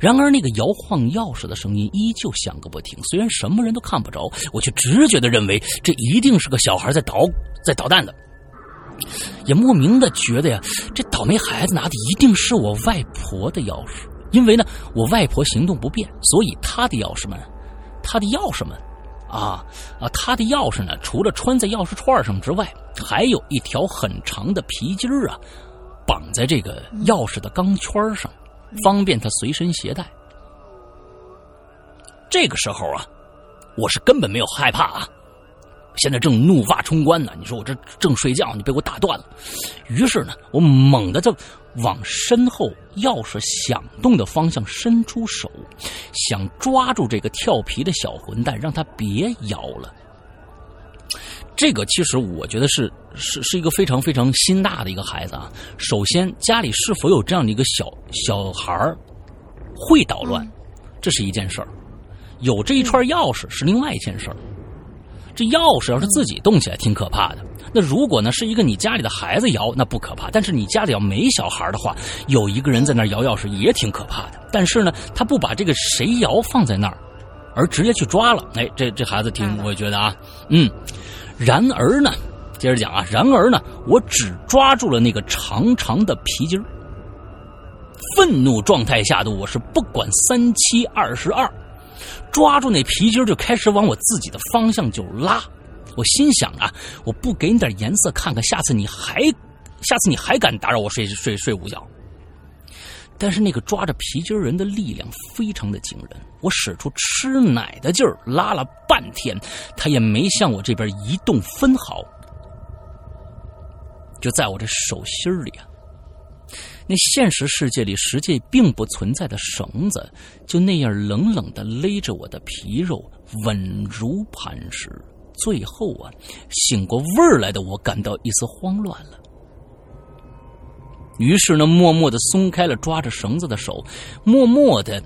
然而，那个摇晃钥匙的声音依旧响个不停。虽然什么人都看不着，我却直觉的认为这一定是个小孩在捣在捣蛋的，也莫名的觉得呀，这倒霉孩子拿的一定是我外婆的钥匙，因为呢，我外婆行动不便，所以她的钥匙们，她的钥匙们。啊啊！他的钥匙呢？除了穿在钥匙串上之外，还有一条很长的皮筋儿啊，绑在这个钥匙的钢圈上，方便他随身携带。这个时候啊，我是根本没有害怕啊。现在正怒发冲冠呢，你说我这正睡觉，你被我打断了。于是呢，我猛地就往身后钥匙响动的方向伸出手，想抓住这个调皮的小混蛋，让他别摇了。这个其实我觉得是是是一个非常非常心大的一个孩子啊。首先，家里是否有这样的一个小小孩会捣乱，这是一件事儿；有这一串钥匙是另外一件事儿。这钥匙要是自己动起来，挺可怕的。那如果呢是一个你家里的孩子摇，那不可怕。但是你家里要没小孩的话，有一个人在那摇钥匙也挺可怕的。但是呢，他不把这个谁摇放在那儿，而直接去抓了。哎，这这孩子挺，我觉得啊，嗯。然而呢，接着讲啊，然而呢，我只抓住了那个长长的皮筋愤怒状态下的我是不管三七二十二，抓住那皮筋就开始往我自己的方向就拉。我心想啊，我不给你点颜色看看，下次你还，下次你还敢打扰我睡 [LAUGHS] 睡睡午觉？但是那个抓着皮筋人的力量非常的惊人，我使出吃奶的劲儿拉了半天，他也没向我这边移动分毫。就在我这手心里啊，那现实世界里实际并不存在的绳子，就那样冷冷的勒着我的皮肉，稳如磐石。最后啊，醒过味儿来的我感到一丝慌乱了。于是呢，默默的松开了抓着绳子的手，默默的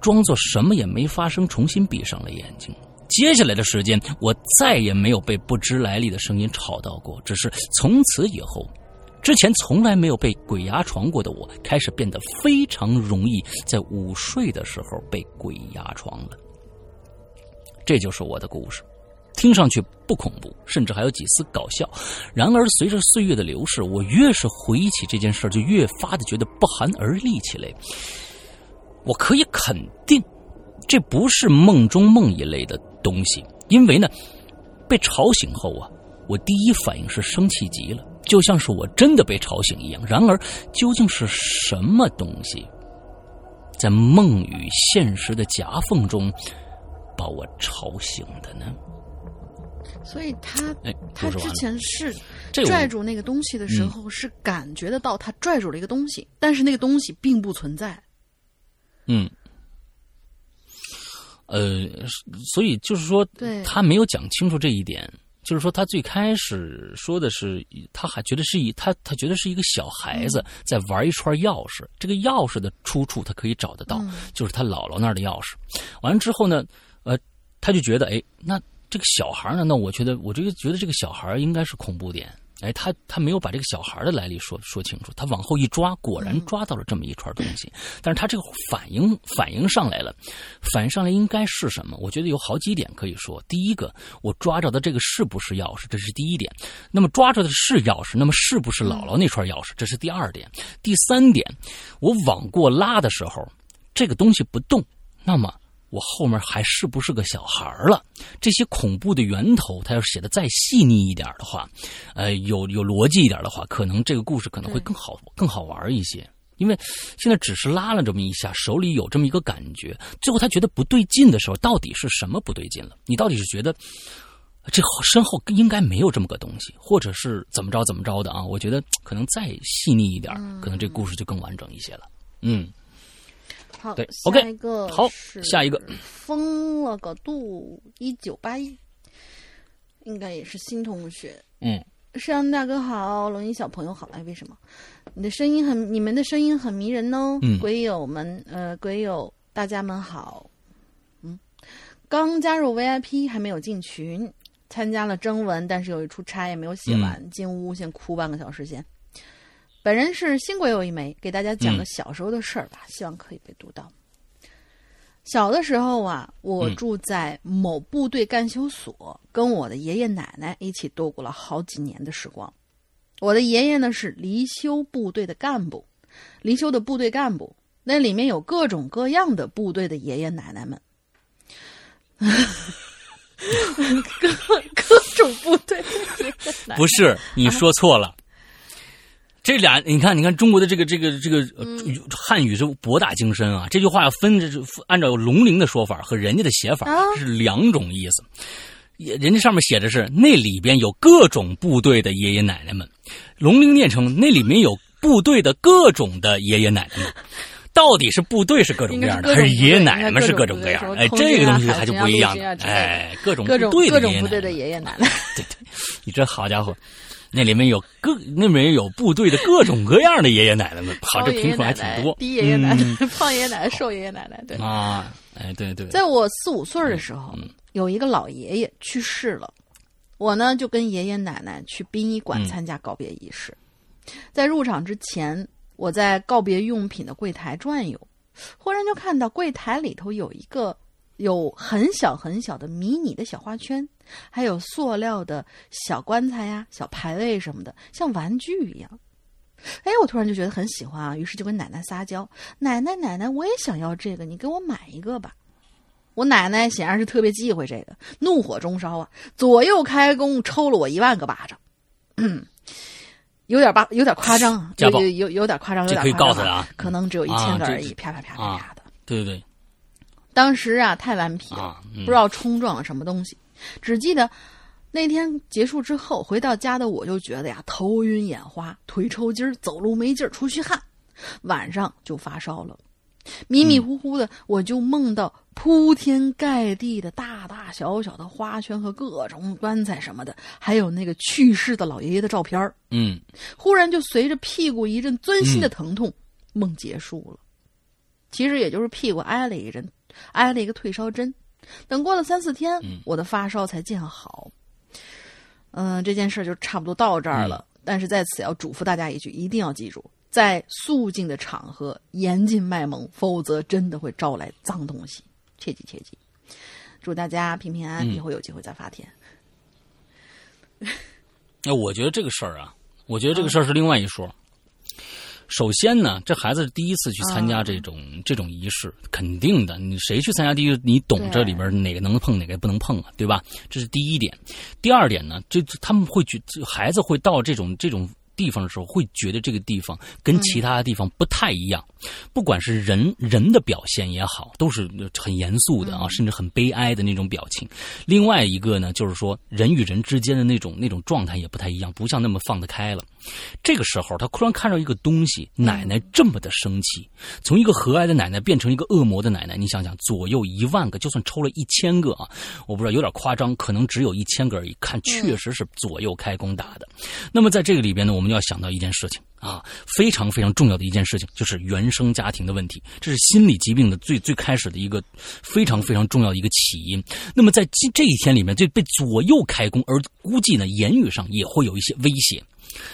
装作什么也没发生，重新闭上了眼睛。接下来的时间，我再也没有被不知来历的声音吵到过。只是从此以后，之前从来没有被鬼压床过的我，开始变得非常容易在午睡的时候被鬼压床了。这就是我的故事。听上去不恐怖，甚至还有几丝搞笑。然而，随着岁月的流逝，我越是回忆起这件事就越发的觉得不寒而栗起来。我可以肯定，这不是梦中梦一类的东西，因为呢，被吵醒后啊，我第一反应是生气极了，就像是我真的被吵醒一样。然而，究竟是什么东西，在梦与现实的夹缝中把我吵醒的呢？所以他，哎，他之前是拽住那个东西的时候，是感觉得到他拽住了一个东西，但是那个东西并不存在。嗯，呃，所以就是说，对他没有讲清楚这一点。就是说，他最开始说的是，他还觉得是一他他觉得是一个小孩子在玩一串钥匙，这个钥匙的出处他可以找得到，就是他姥姥那儿的钥匙。完了之后呢，呃，他就觉得，哎，那这个小孩呢，那我觉得我这个觉得这个小孩应该是恐怖点。哎，他他没有把这个小孩的来历说说清楚，他往后一抓，果然抓到了这么一串东西。但是他这个反应反应上来了，反应上来应该是什么？我觉得有好几点可以说。第一个，我抓着的这个是不是钥匙？这是第一点。那么抓着的是钥匙，那么是不是姥姥那串钥匙？这是第二点。第三点，我往过拉的时候，这个东西不动，那么。我后面还是不是个小孩了？这些恐怖的源头，他要写的再细腻一点的话，呃，有有逻辑一点的话，可能这个故事可能会更好更好玩一些。因为现在只是拉了这么一下，手里有这么一个感觉，最后他觉得不对劲的时候，到底是什么不对劲了？你到底是觉得这身后应该没有这么个东西，或者是怎么着怎么着的啊？我觉得可能再细腻一点，可能这故事就更完整一些了。嗯。好，对下 OK，一个好下一个疯了个度一九八一，应该也是新同学。嗯，山羊大哥好，龙吟小朋友好。哎，为什么？你的声音很，你们的声音很迷人哦。嗯鬼友们，呃，鬼友大家们好。嗯，刚加入 VIP，还没有进群，参加了征文，但是由于出差也没有写完，嗯进屋先哭半个小时先。本人是新鬼友一枚，给大家讲个嗯小时候的事儿吧，希望可以被读到。小的时候啊，我嗯住在某部队干休所，跟我的爷爷奶奶一起度过了好几年的时光。我的爷爷呢是离休部队的干部，离休的部队干部，那里面有各种各样的部队的爷爷奶奶们，[LAUGHS] 各 [LAUGHS] 各种部队的爷爷奶奶。不是，你说错了。这俩，你看，你看中国的这个这个这个、汉语是博大精深啊。这句话要分，着按照龙陵的说法和人家的写法，是两种意思。也人家上面写的是那里边有各种部队的爷爷奶奶们，龙陵念成那里面有部队的各种的爷爷奶奶们。[LAUGHS] 到底是部队是各种各样的，还是爷爷奶奶们是各种各样的？哎，这个东西还是不一样的。空军啊海军啊哎，各种部队的爷爷奶奶，[LAUGHS] 对对，你这好家伙，那里面有各那里面有部队的各种各样的爷爷奶奶们，好，这评出爷奶奶还挺多。低爷爷奶奶、嗯 [LAUGHS] 胖爷爷奶奶、瘦爷爷奶奶，对。啊，哎，对对，在我四五岁的时候，嗯有一个老爷爷去世了，我呢就跟爷爷奶奶去殡仪馆嗯参加告别仪式。在入场之前，我在告别用品的柜台转悠，忽然就看到柜台里头有一个有很小很小的迷你的小花圈，还有塑料的小棺材呀、小牌位什么的，像玩具一样。哎，我突然就觉得很喜欢啊，于是就跟奶奶撒娇：“奶奶，奶奶，我也想要这个，你给我买一个吧。”我奶奶显然是特别忌讳这个，怒火中烧啊，左右开弓，抽了我一万个巴掌。有点巴，有点夸张啊，有有有有点夸张，有点可以告诉他啊，可能只有一千个而已，啪啪啪啪啪的。对对对，当时啊太顽皮了，不知道冲撞了什么东西，只记得那天结束之后回到家的我就觉得呀头晕眼花，腿抽筋儿，走路没劲儿，出虚汗，晚上就发烧了。迷迷糊糊的，我就梦到铺天盖地的大大小小的花圈和各种棺材什么的，还有那个去世的老爷爷的照片嗯，忽然就随着屁股一阵钻心的疼痛，梦结束了。其实也就是屁股挨了一针，挨了一个退烧针。等过了三四天，我的发烧才见好。嗯，这件事就差不多到这儿了。但是在此要嘱咐大家一句，一定要记住。在肃静的场合严禁卖萌，否则真的会招来脏东西，切记切记。祝大家平平安安，以后有机会再发帖。那我觉得这个事儿啊，我觉得这个事儿是另外一说。首先呢，这孩子是第一次去参加这种这种仪式，肯定的，你谁去参加第一，你懂这里边哪个能碰，哪个不能碰啊，对吧？这是第一点。第二点呢，这他们会觉，孩子会到这种这种。地方的时候，会觉得这个地方跟其他的地方不太一样，不管是人人的表现也好，都是很严肃的啊，甚至很悲哀的那种表情。另外一个呢，就是说人与人之间的那种那种状态也不太一样，不像那么放得开了。这个时候，他突然看到一个东西，奶奶这么的生气，从一个和蔼的奶奶变成一个恶魔的奶奶。你想想，左右一万个，就算抽了一千个啊，我不知道有点夸张，可能只有一千个而已。看，确实是左右开弓打的。那么在这个里边呢，我们要想到一件事情啊，非常非常重要的一件事情，就是原生家庭的问题。这是心理疾病的最最开始的一个非常非常重要的一个起因。那么在这这一天里面，就被左右开弓，而估计呢，言语上也会有一些威胁。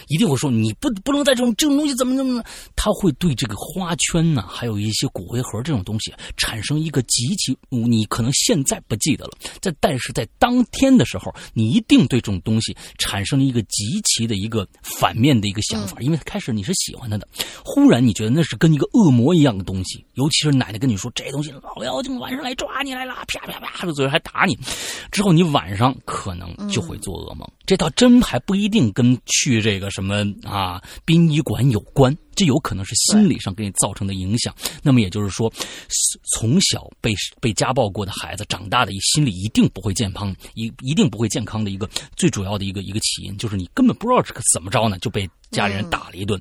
一定会说你不不能在这种这种东西怎么怎么，他会对这个花圈呢，还有一些骨灰盒这种东西产生一个极其你可能现在不记得了，在但是在当天的时候，你一定对这种东西产生了一个极其的一个反面的一个想法，因为开始你是喜欢他的，忽然你觉得那是跟一个恶魔一样的东西，尤其是奶奶跟你说这东西老妖精晚上来抓你来了，啪啪啪，嘴还打你，之后你晚上可能就会做噩梦，这倒真还不一定跟去这。这个什么啊，殡仪馆有关，这有可能是心理上给你造成的影响。那么也就是说，从小被被家暴过的孩子，长大的心理一定不会健康，一一定不会健康的一个最主要的一个一个起因，就是你根本不知道这个怎么着呢，就被家里人打了一顿。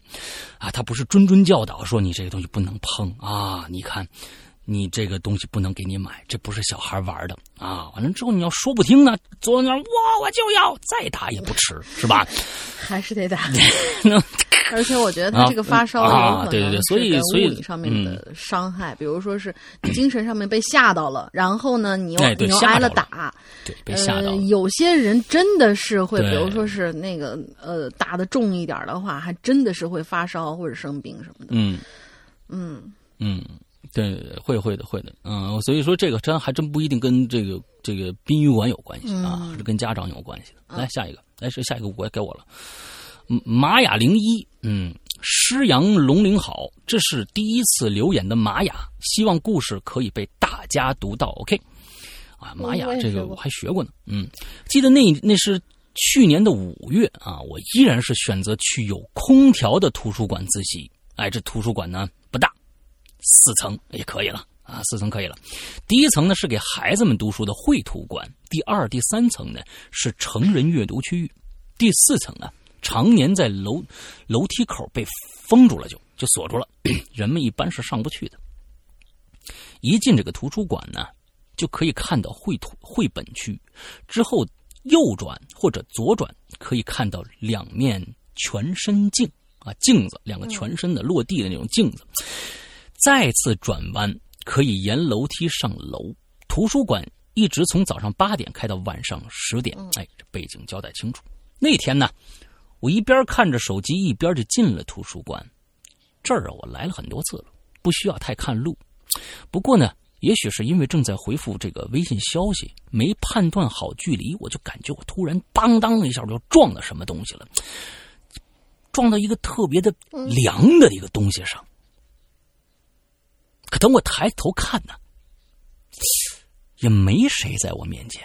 啊，他不是谆谆教导说你这个东西不能碰啊，你看。你这个东西不能给你买，这不是小孩玩的啊！完了之后你要说不听呢，坐在那儿，我我就要再打也不迟，是吧？还是得打。[LAUGHS] [LAUGHS] 而且我觉得他这个发烧有可能所以物理上面的伤害，比如说是你精神上面被吓到了，然后呢，你又你又挨了打，对，被吓到。有些人真的是会，比如说是那个呃打的重一点的话，还真的是会发烧或者生病什么的。嗯嗯嗯。对，会会的，会的，嗯，所以说这个真还真不一定跟这个这个殡仪馆有关系啊，是跟家长有关系的。来下一个，来是下一个，我给我了。玛雅零一，嗯，诗阳龙鳞好，这是第一次留言的玛雅，希望故事可以被大家读到。OK，啊，玛雅这个我还学过呢，嗯，记得那那是去年的五月啊，我依然是选择去有空调的图书馆自习。哎，这图书馆呢。四层也可以了啊，四层可以了。第一层呢是给孩子们读书的绘图馆，第二、第三层呢是成人阅读区域，第四层呢常年在楼楼梯口被封住了，就就锁住了，[CLEARS THROAT] 人们一般是上不去的。一进这个图书馆呢，就可以看到绘图绘本区，之后右转或者左转可以看到两面全身镜啊，镜子，两个全身的落地的那种镜子。再次转弯可以沿楼梯上楼。图书馆一直从早上八点开到晚上十点。哎，这背景交代清楚。那天呢，我一边看着手机，一边就进了图书馆。这儿啊，我来了很多次了，不需要太看路。不过呢，也许是因为正在回复这个微信消息，没判断好距离，我就感觉我突然当当一下就撞到什么东西了。撞到一个特别的凉的一个东西上。可等我抬头看呢，也没谁在我面前，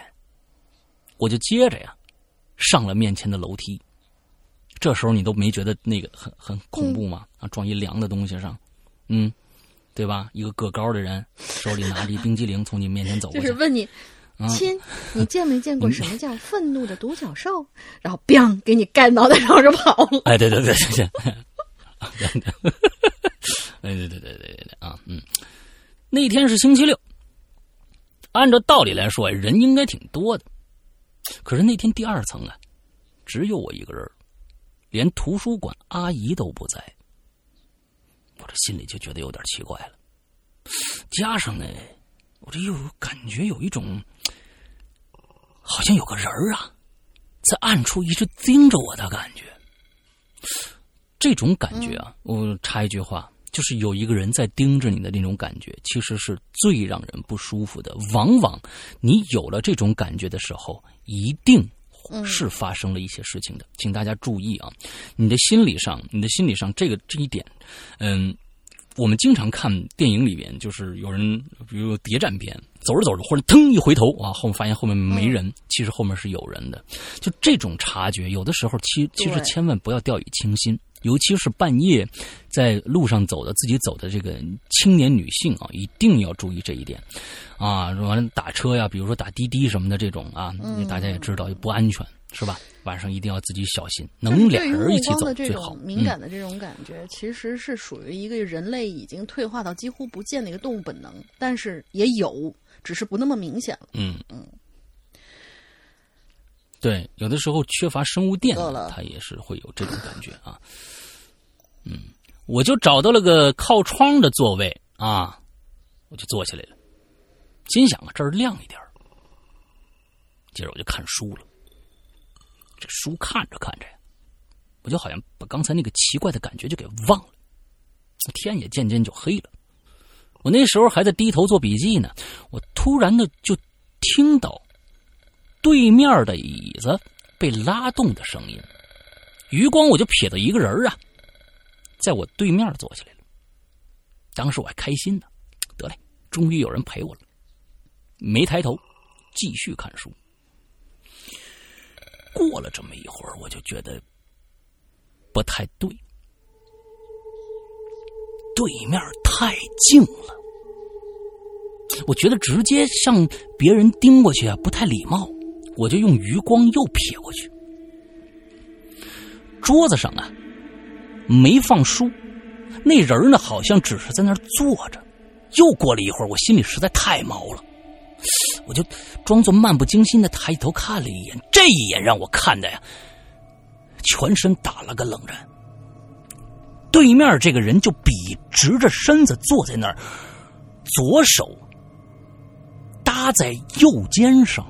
我就接着呀上了面前的楼梯。这时候你都没觉得那个很很恐怖吗？啊，撞一凉的东西上，嗯，对吧？一个个高的人手里拿着一冰激凌从你面前走过去，就是问你，亲，[LAUGHS] 你见没见过什么叫愤怒的独角兽？然后 biang 给你盖脑袋上就跑了。哎，对对对对对。[LAUGHS] 哎，对对对对对对啊，嗯，那天是星期六，按照道理来说人应该挺多的，可是那天第二层啊，只有我一个人，连图书馆阿姨都不在，我这心里就觉得有点奇怪了。加上呢，我这又感觉有一种，好像有个人啊，在暗处一直盯着我的感觉。这种感觉啊，我插一句话。就是有一个人在盯着你的那种感觉，其实是最让人不舒服的。往往你有了这种感觉的时候，一定是发生了一些事情的。请大家注意啊，你的心理上，你的心理上这个这一点，嗯，我们经常看电影里边，就是有人比如谍战片，走着走着，忽然腾一回头啊，后面发现后面没人，其实后面是有人的。就这种察觉，有的时候其其实千万不要掉以轻心。尤其是半夜在路上走的、自己走的这个青年女性啊，一定要注意这一点啊！完了打车呀，比如说打滴滴什么的这种啊，大家也知道不安全，是吧？晚上一定要自己小心，能俩人一起走最好。敏感的这种感觉，其实是属于一个人类已经退化到几乎不见的一个动物本能，但是也有，只是不那么明显了。嗯嗯。对，有的时候缺乏生物电，它也是会有这种感觉啊。嗯，我就找到了个靠窗的座位啊，我就坐下来了，心想啊，这儿亮一点接着我就看书了，这书看着看着呀，我就好像把刚才那个奇怪的感觉就给忘了。天也渐渐就黑了，我那时候还在低头做笔记呢，我突然的就听到。对面的椅子被拉动的声音，余光我就瞥到一个人啊，在我对面坐下来了。当时我还开心呢，得嘞，终于有人陪我了。没抬头，继续看书。过了这么一会儿，我就觉得不太对，对面太静了，我觉得直接向别人盯过去啊，不太礼貌。我就用余光又瞥过去，桌子上啊没放书，那人呢好像只是在那儿坐着。又过了一会儿，我心里实在太毛了，我就装作漫不经心的抬头看了一眼。这一眼让我看的呀，全身打了个冷战。对面这个人就笔直着身子坐在那儿，左手搭在右肩上。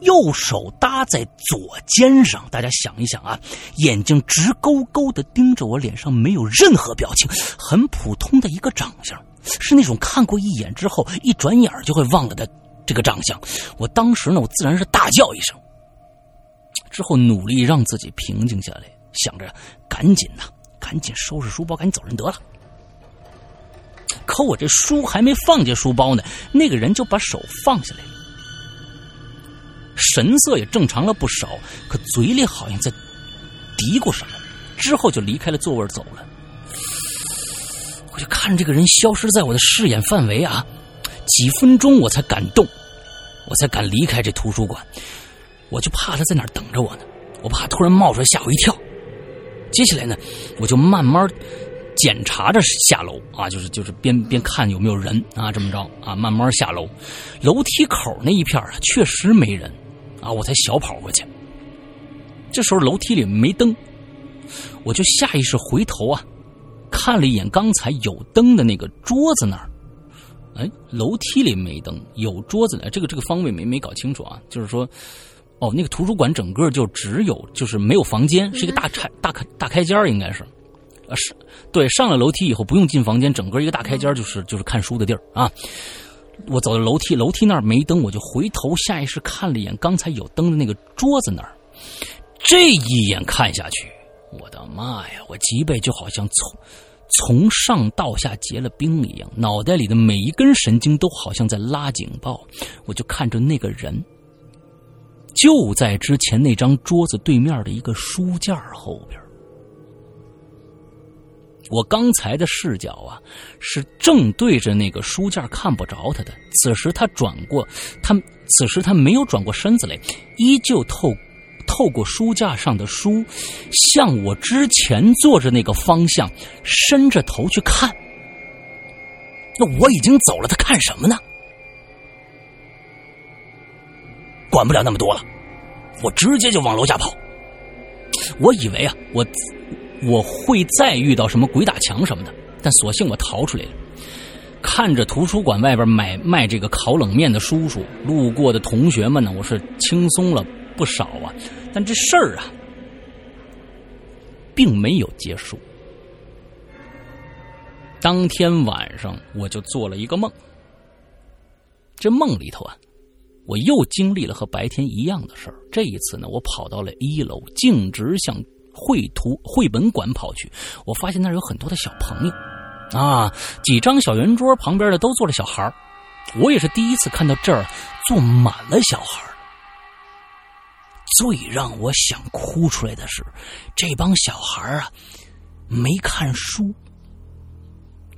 右手搭在左肩上，大家想一想啊，眼睛直勾勾的盯着我，脸上没有任何表情，很普通的一个长相，是那种看过一眼之后一转眼就会忘了的这个长相。我当时呢，我自然是大叫一声，之后努力让自己平静下来，想着赶紧呐，赶紧收拾书包，赶紧走人得了。可我这书还没放进书包呢，那个人就把手放下来。神色也正常了不少，可嘴里好像在嘀咕什么，之后就离开了座位走了。我就看着这个人消失在我的视野范围啊，几分钟我才敢动，我才敢离开这图书馆。我就怕他在哪儿等着我呢，我怕突然冒出来吓我一跳。接下来呢，我就慢慢检查着下楼啊，就是就是边边看有没有人啊，这么着啊，慢慢下楼。楼梯口那一片啊，确实没人。啊！我才小跑过去，这时候楼梯里没灯，我就下意识回头啊，看了一眼刚才有灯的那个桌子那儿。哎，楼梯里没灯，有桌子呢。这个这个方位没没搞清楚啊。就是说，哦，那个图书馆整个就只有就是没有房间，是一个大开大开大开间应该是。啊，是对，上了楼梯以后不用进房间，整个一个大开间就是就是看书的地儿啊。我走到楼梯，楼梯那儿没灯，我就回头下意识看了一眼刚才有灯的那个桌子那儿。这一眼看下去，我的妈呀！我脊背就好像从从上到下结了冰一样，脑袋里的每一根神经都好像在拉警报。我就看着那个人，就在之前那张桌子对面的一个书架后边。我刚才的视角啊，是正对着那个书架，看不着他的。此时他转过，他此时他没有转过身子来，依旧透。透过书架上的书，向我之前坐着那个方向伸着头去看。那我已经走了，他看什么呢？管不了那么多了，我直接就往楼下跑。我以为啊，我我会再遇到什么鬼打墙什么的，但所幸我逃出来了。看着图书馆外边买卖这个烤冷面的叔叔，路过的同学们呢，我是轻松了不少啊。但这事儿啊，并没有结束。当天晚上，我就做了一个梦。这梦里头啊，我又经历了和白天一样的事儿。这一次呢，我跑到了一楼，径直向绘图绘本馆跑去。我发现那儿有很多的小朋友，啊，几张小圆桌旁边的都坐着小孩我也是第一次看到这儿坐满了小孩最让我想哭出来的是，这帮小孩啊，没看书，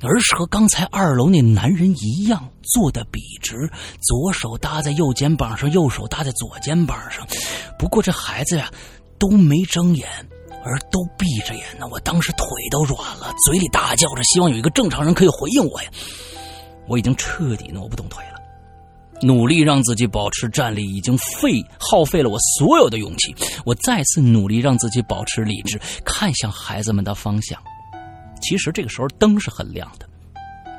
而是和刚才二楼那男人一样坐的笔直，左手搭在右肩膀上，右手搭在左肩膀上。不过这孩子呀，都没睁眼，而都闭着眼呢。我当时腿都软了，嘴里大叫着，希望有一个正常人可以回应我呀。我已经彻底挪不动腿了。努力让自己保持站立，已经费耗费了我所有的勇气。我再次努力让自己保持理智，看向孩子们的方向。其实这个时候灯是很亮的，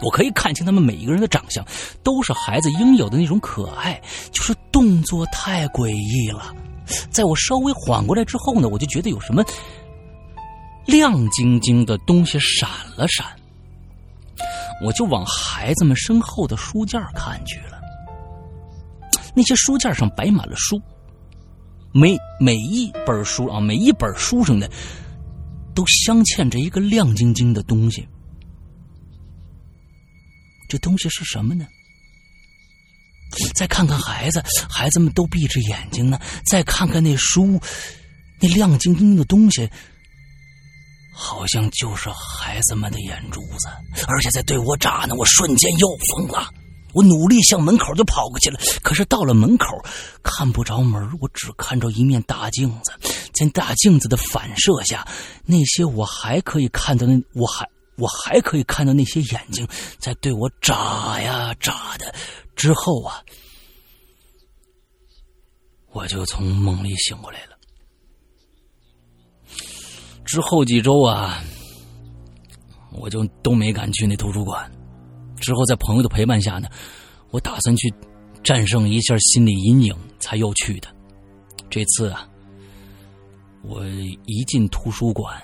我可以看清他们每一个人的长相，都是孩子应有的那种可爱，就是动作太诡异了。在我稍微缓过来之后呢，我就觉得有什么亮晶晶的东西闪了闪，我就往孩子们身后的书架看去了。那些书架上摆满了书，每每一本书啊，每一本书上的都镶嵌着一个亮晶晶的东西。这东西是什么呢？再看看孩子，孩子们都闭着眼睛呢。再看看那书，那亮晶晶的东西，好像就是孩子们的眼珠子，而且在对我眨呢。我瞬间又疯了。我努力向门口就跑过去了，可是到了门口看不着门，我只看着一面大镜子，在大镜子的反射下，那些我还可以看到那我还我还可以看到那些眼睛在对我眨呀眨的。之后啊，我就从梦里醒过来了。之后几周啊，我就都没敢去那图书馆。之后，在朋友的陪伴下呢，我打算去战胜一下心理阴影，才又去的。这次啊，我一进图书馆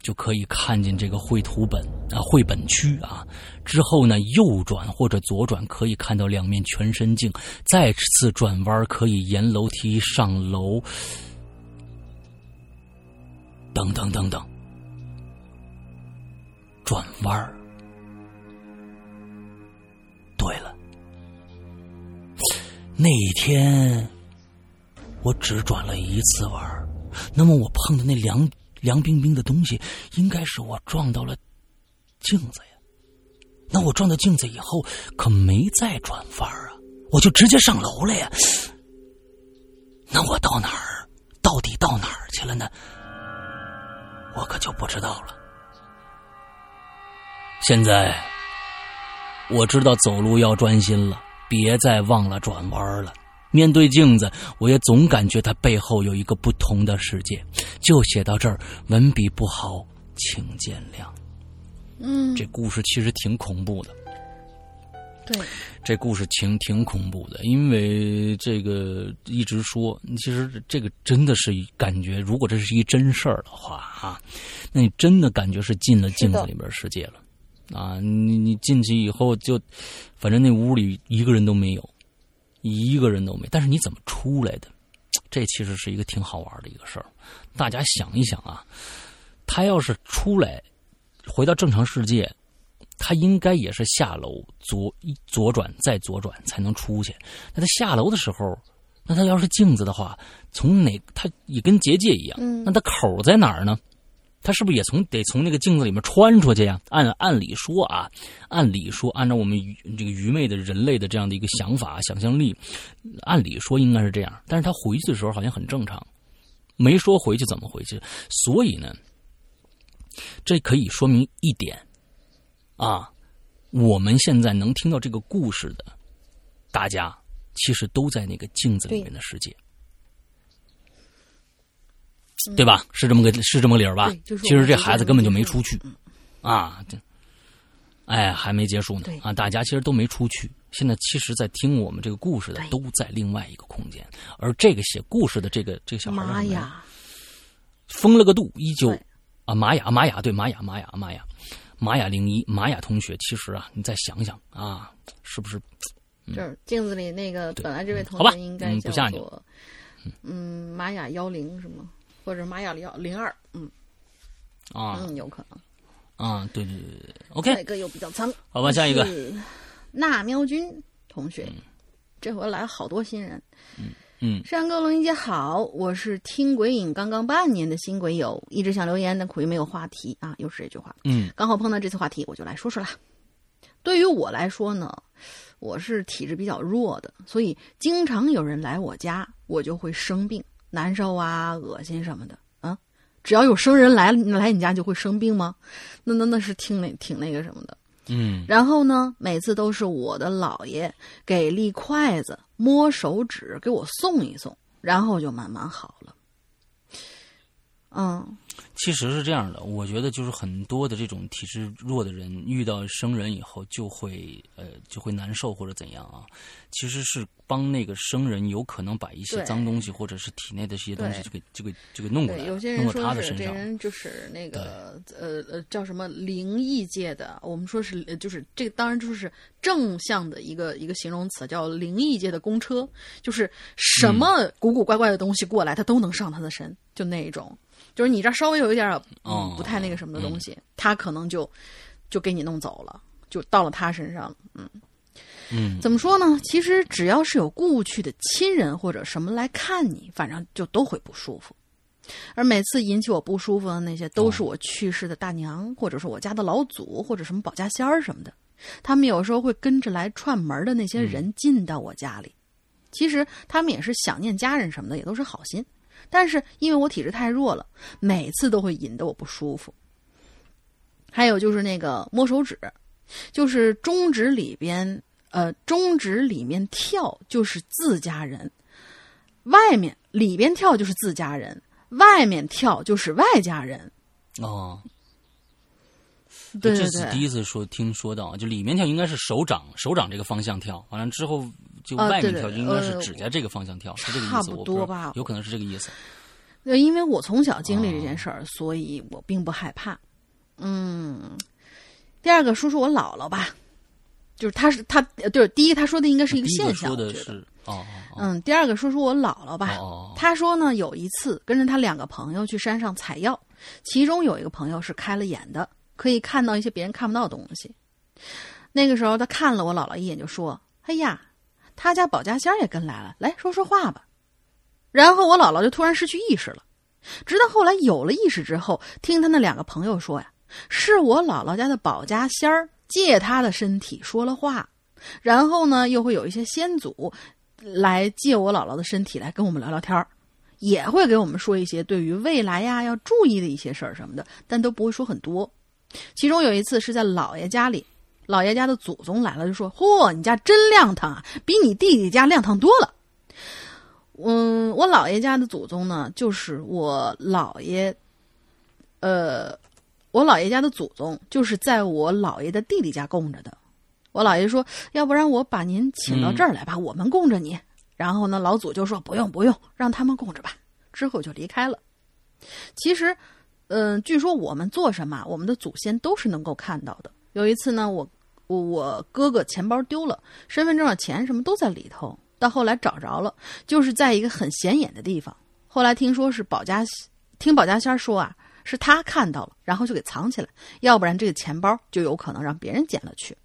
就可以看见这个绘图本啊，绘本区啊。之后呢，右转或者左转可以看到两面全身镜，再次转弯可以沿楼梯上楼，等等等等，转弯对了，那一天我只转了一次弯那么我碰的那两凉冰冰的东西，应该是我撞到了镜子呀。那我撞到镜子以后，可没再转弯啊，我就直接上楼了呀。那我到哪儿？到底到哪儿去了呢？我可就不知道了。现在。我知道走路要专心了，别再忘了转弯了。面对镜子，我也总感觉它背后有一个不同的世界。就写到这儿，文笔不好，请见谅。嗯，这故事其实挺恐怖的。对，这故事挺挺恐怖的，因为这个一直说，其实这个真的是感觉，如果这是一真事儿的话啊，那你真的感觉是进了镜子里边世界了。啊，你你进去以后就，反正那屋里一个人都没有，一个人都没。但是你怎么出来的？[TSK] 这其实是一个挺好玩的一个事儿。大家想一想啊，他要是出来回到正常世界，他应该也是下楼左左转再左转才能出去。那他下楼的时候，那他要是镜子的话，从哪他也跟结界一样，嗯那他口在哪儿呢？他是不是也从得从那个镜子里面穿出去呀？按按理说啊，按理说，按照我们愚这个愚昧的人类的这样的一个想法、想象力，按理说应该是这样。但是他回去的时候好像很正常，没说回去怎么回去。所以呢，这可以说明一点啊，我们现在能听到这个故事的大家，其实都在那个镜子里面的世界。对吧？是这么个是这么个理儿吧？就是其实这孩子根本就没出去，啊，这，哎，还没结束呢啊！大家其实都没出去，现在其实，在听我们这个故事的都在另外一个空间，而这个写故事的这个这个小孩妈呀，封了个度，依旧啊，玛雅，玛雅，对，玛雅，玛雅，玛雅，玛雅零一，玛雅同学，其实啊，你再想想啊，是不是？就是镜子里那个本来这位同好吧学应该不吓你做嗯玛雅幺零是吗？或者玛雅里奥零二？嗯啊嗯，有可能。啊，对对对对对，OK，一个又比较脏。好吧，下一个，是纳喵君同学，这回来了好多新人。嗯山哥龙英姐好，我是听鬼影刚刚半年的新鬼友，一直想留言，但苦于没有话题啊，又是这句话。嗯刚好碰到这次话题，我就来说说啦。对于我来说呢，我是体质比较弱的，所以经常有人来我家，我就会生病、难受啊、恶心什么的啊。只要有生人来来你家就会生病吗？那那那是挺那挺那个什么的。嗯然后呢，每次都是我的姥爷给立筷子、摸手指给我送一送，然后就慢慢好了。嗯，其实是这样的，我觉得就是很多的这种体质弱的人遇到生人以后就会呃就会难受或者怎样啊，其实是帮那个生人有可能把一些脏东西或者是体内的这些东西对就给就给就给弄过，来，有些弄到人说他的身上。就是那个呃呃叫什么灵异界的，我们说是呃就是这个当然就是正向的一个一个形容词，叫灵异界的公车，就是什么古古怪怪的东西过来，他都能上他的身，就那一种。就是你这稍微有一点不太那个什么的东西，他可能就就给你弄走了，就到了他身上了。嗯，嗯怎么说呢？其实只要是有故去的亲人或者什么来看你，反正就都会不舒服。而每次引起我不舒服的那些，都是我去世的大娘，或者是我家的老祖，或者什么保家仙儿什么的。他们有时候会跟着来串门的那些人进到我家里。其实他们也是想念家人什么的，也都是好心。但是因为我体质太弱了，每次都会引得我不舒服。还有就是那个摸手指，就是中指里边，呃，中指里面跳就是自家人，外面里边跳就是自家人，外面跳就是外家人。哦，对对这是第，一次说听说到，就里面跳应该是手掌手掌这个方向跳，完了之后就啊外面跳就应该是呃指甲这个方向跳，是这个意思，差不多吧有可能是这个意思。对，因为我从小经历这件事儿，所以我并不害怕。嗯，第二个说说我姥姥吧，就是他是他，呃对，第一他说的应该是一个现象，说的是嗯，第二个说说我姥姥吧。他说呢，有一次跟着他两个朋友去山上采药，其中有一个朋友是开了眼的，可以看到一些别人看不到的东西。那个时候，他看了我姥姥一眼，就说：“哎呀，他家保家仙儿也跟来了，来说说话吧。”然后我姥姥就突然失去意识了。直到后来有了意识之后，听他那两个朋友说呀，是我姥姥家的保家仙儿借他的身体说了话，然后呢，又会有一些先祖来借我姥姥的身体来跟我们聊聊天儿，也会给我们说一些对于未来呀要注意的一些事儿什么的，但都不会说很多。其中有一次是在姥爷家里，姥爷家的祖宗来了，就说：“嚯，你家真亮堂啊，比你弟弟家亮堂多了。”嗯，我姥爷家的祖宗呢，就是我姥爷，呃，我姥爷家的祖宗就是在我姥爷的弟弟家供着的。我姥爷说：“要不然我把您请到这儿来吧，我们供着你。”然后呢，老祖就说：“不用不用，让他们供着吧。”之后就离开了。其实，嗯、据说我们做什么，我们的祖先都是能够看到的。有一次呢，我我我哥哥钱包丢了，身份证的钱什么都在里头。到后来找着了，就是在一个很显眼的地方。后来听说是保家，听保家仙说啊，是他看到了，然后就给藏起来，要不然这个钱包就有可能让别人捡了去。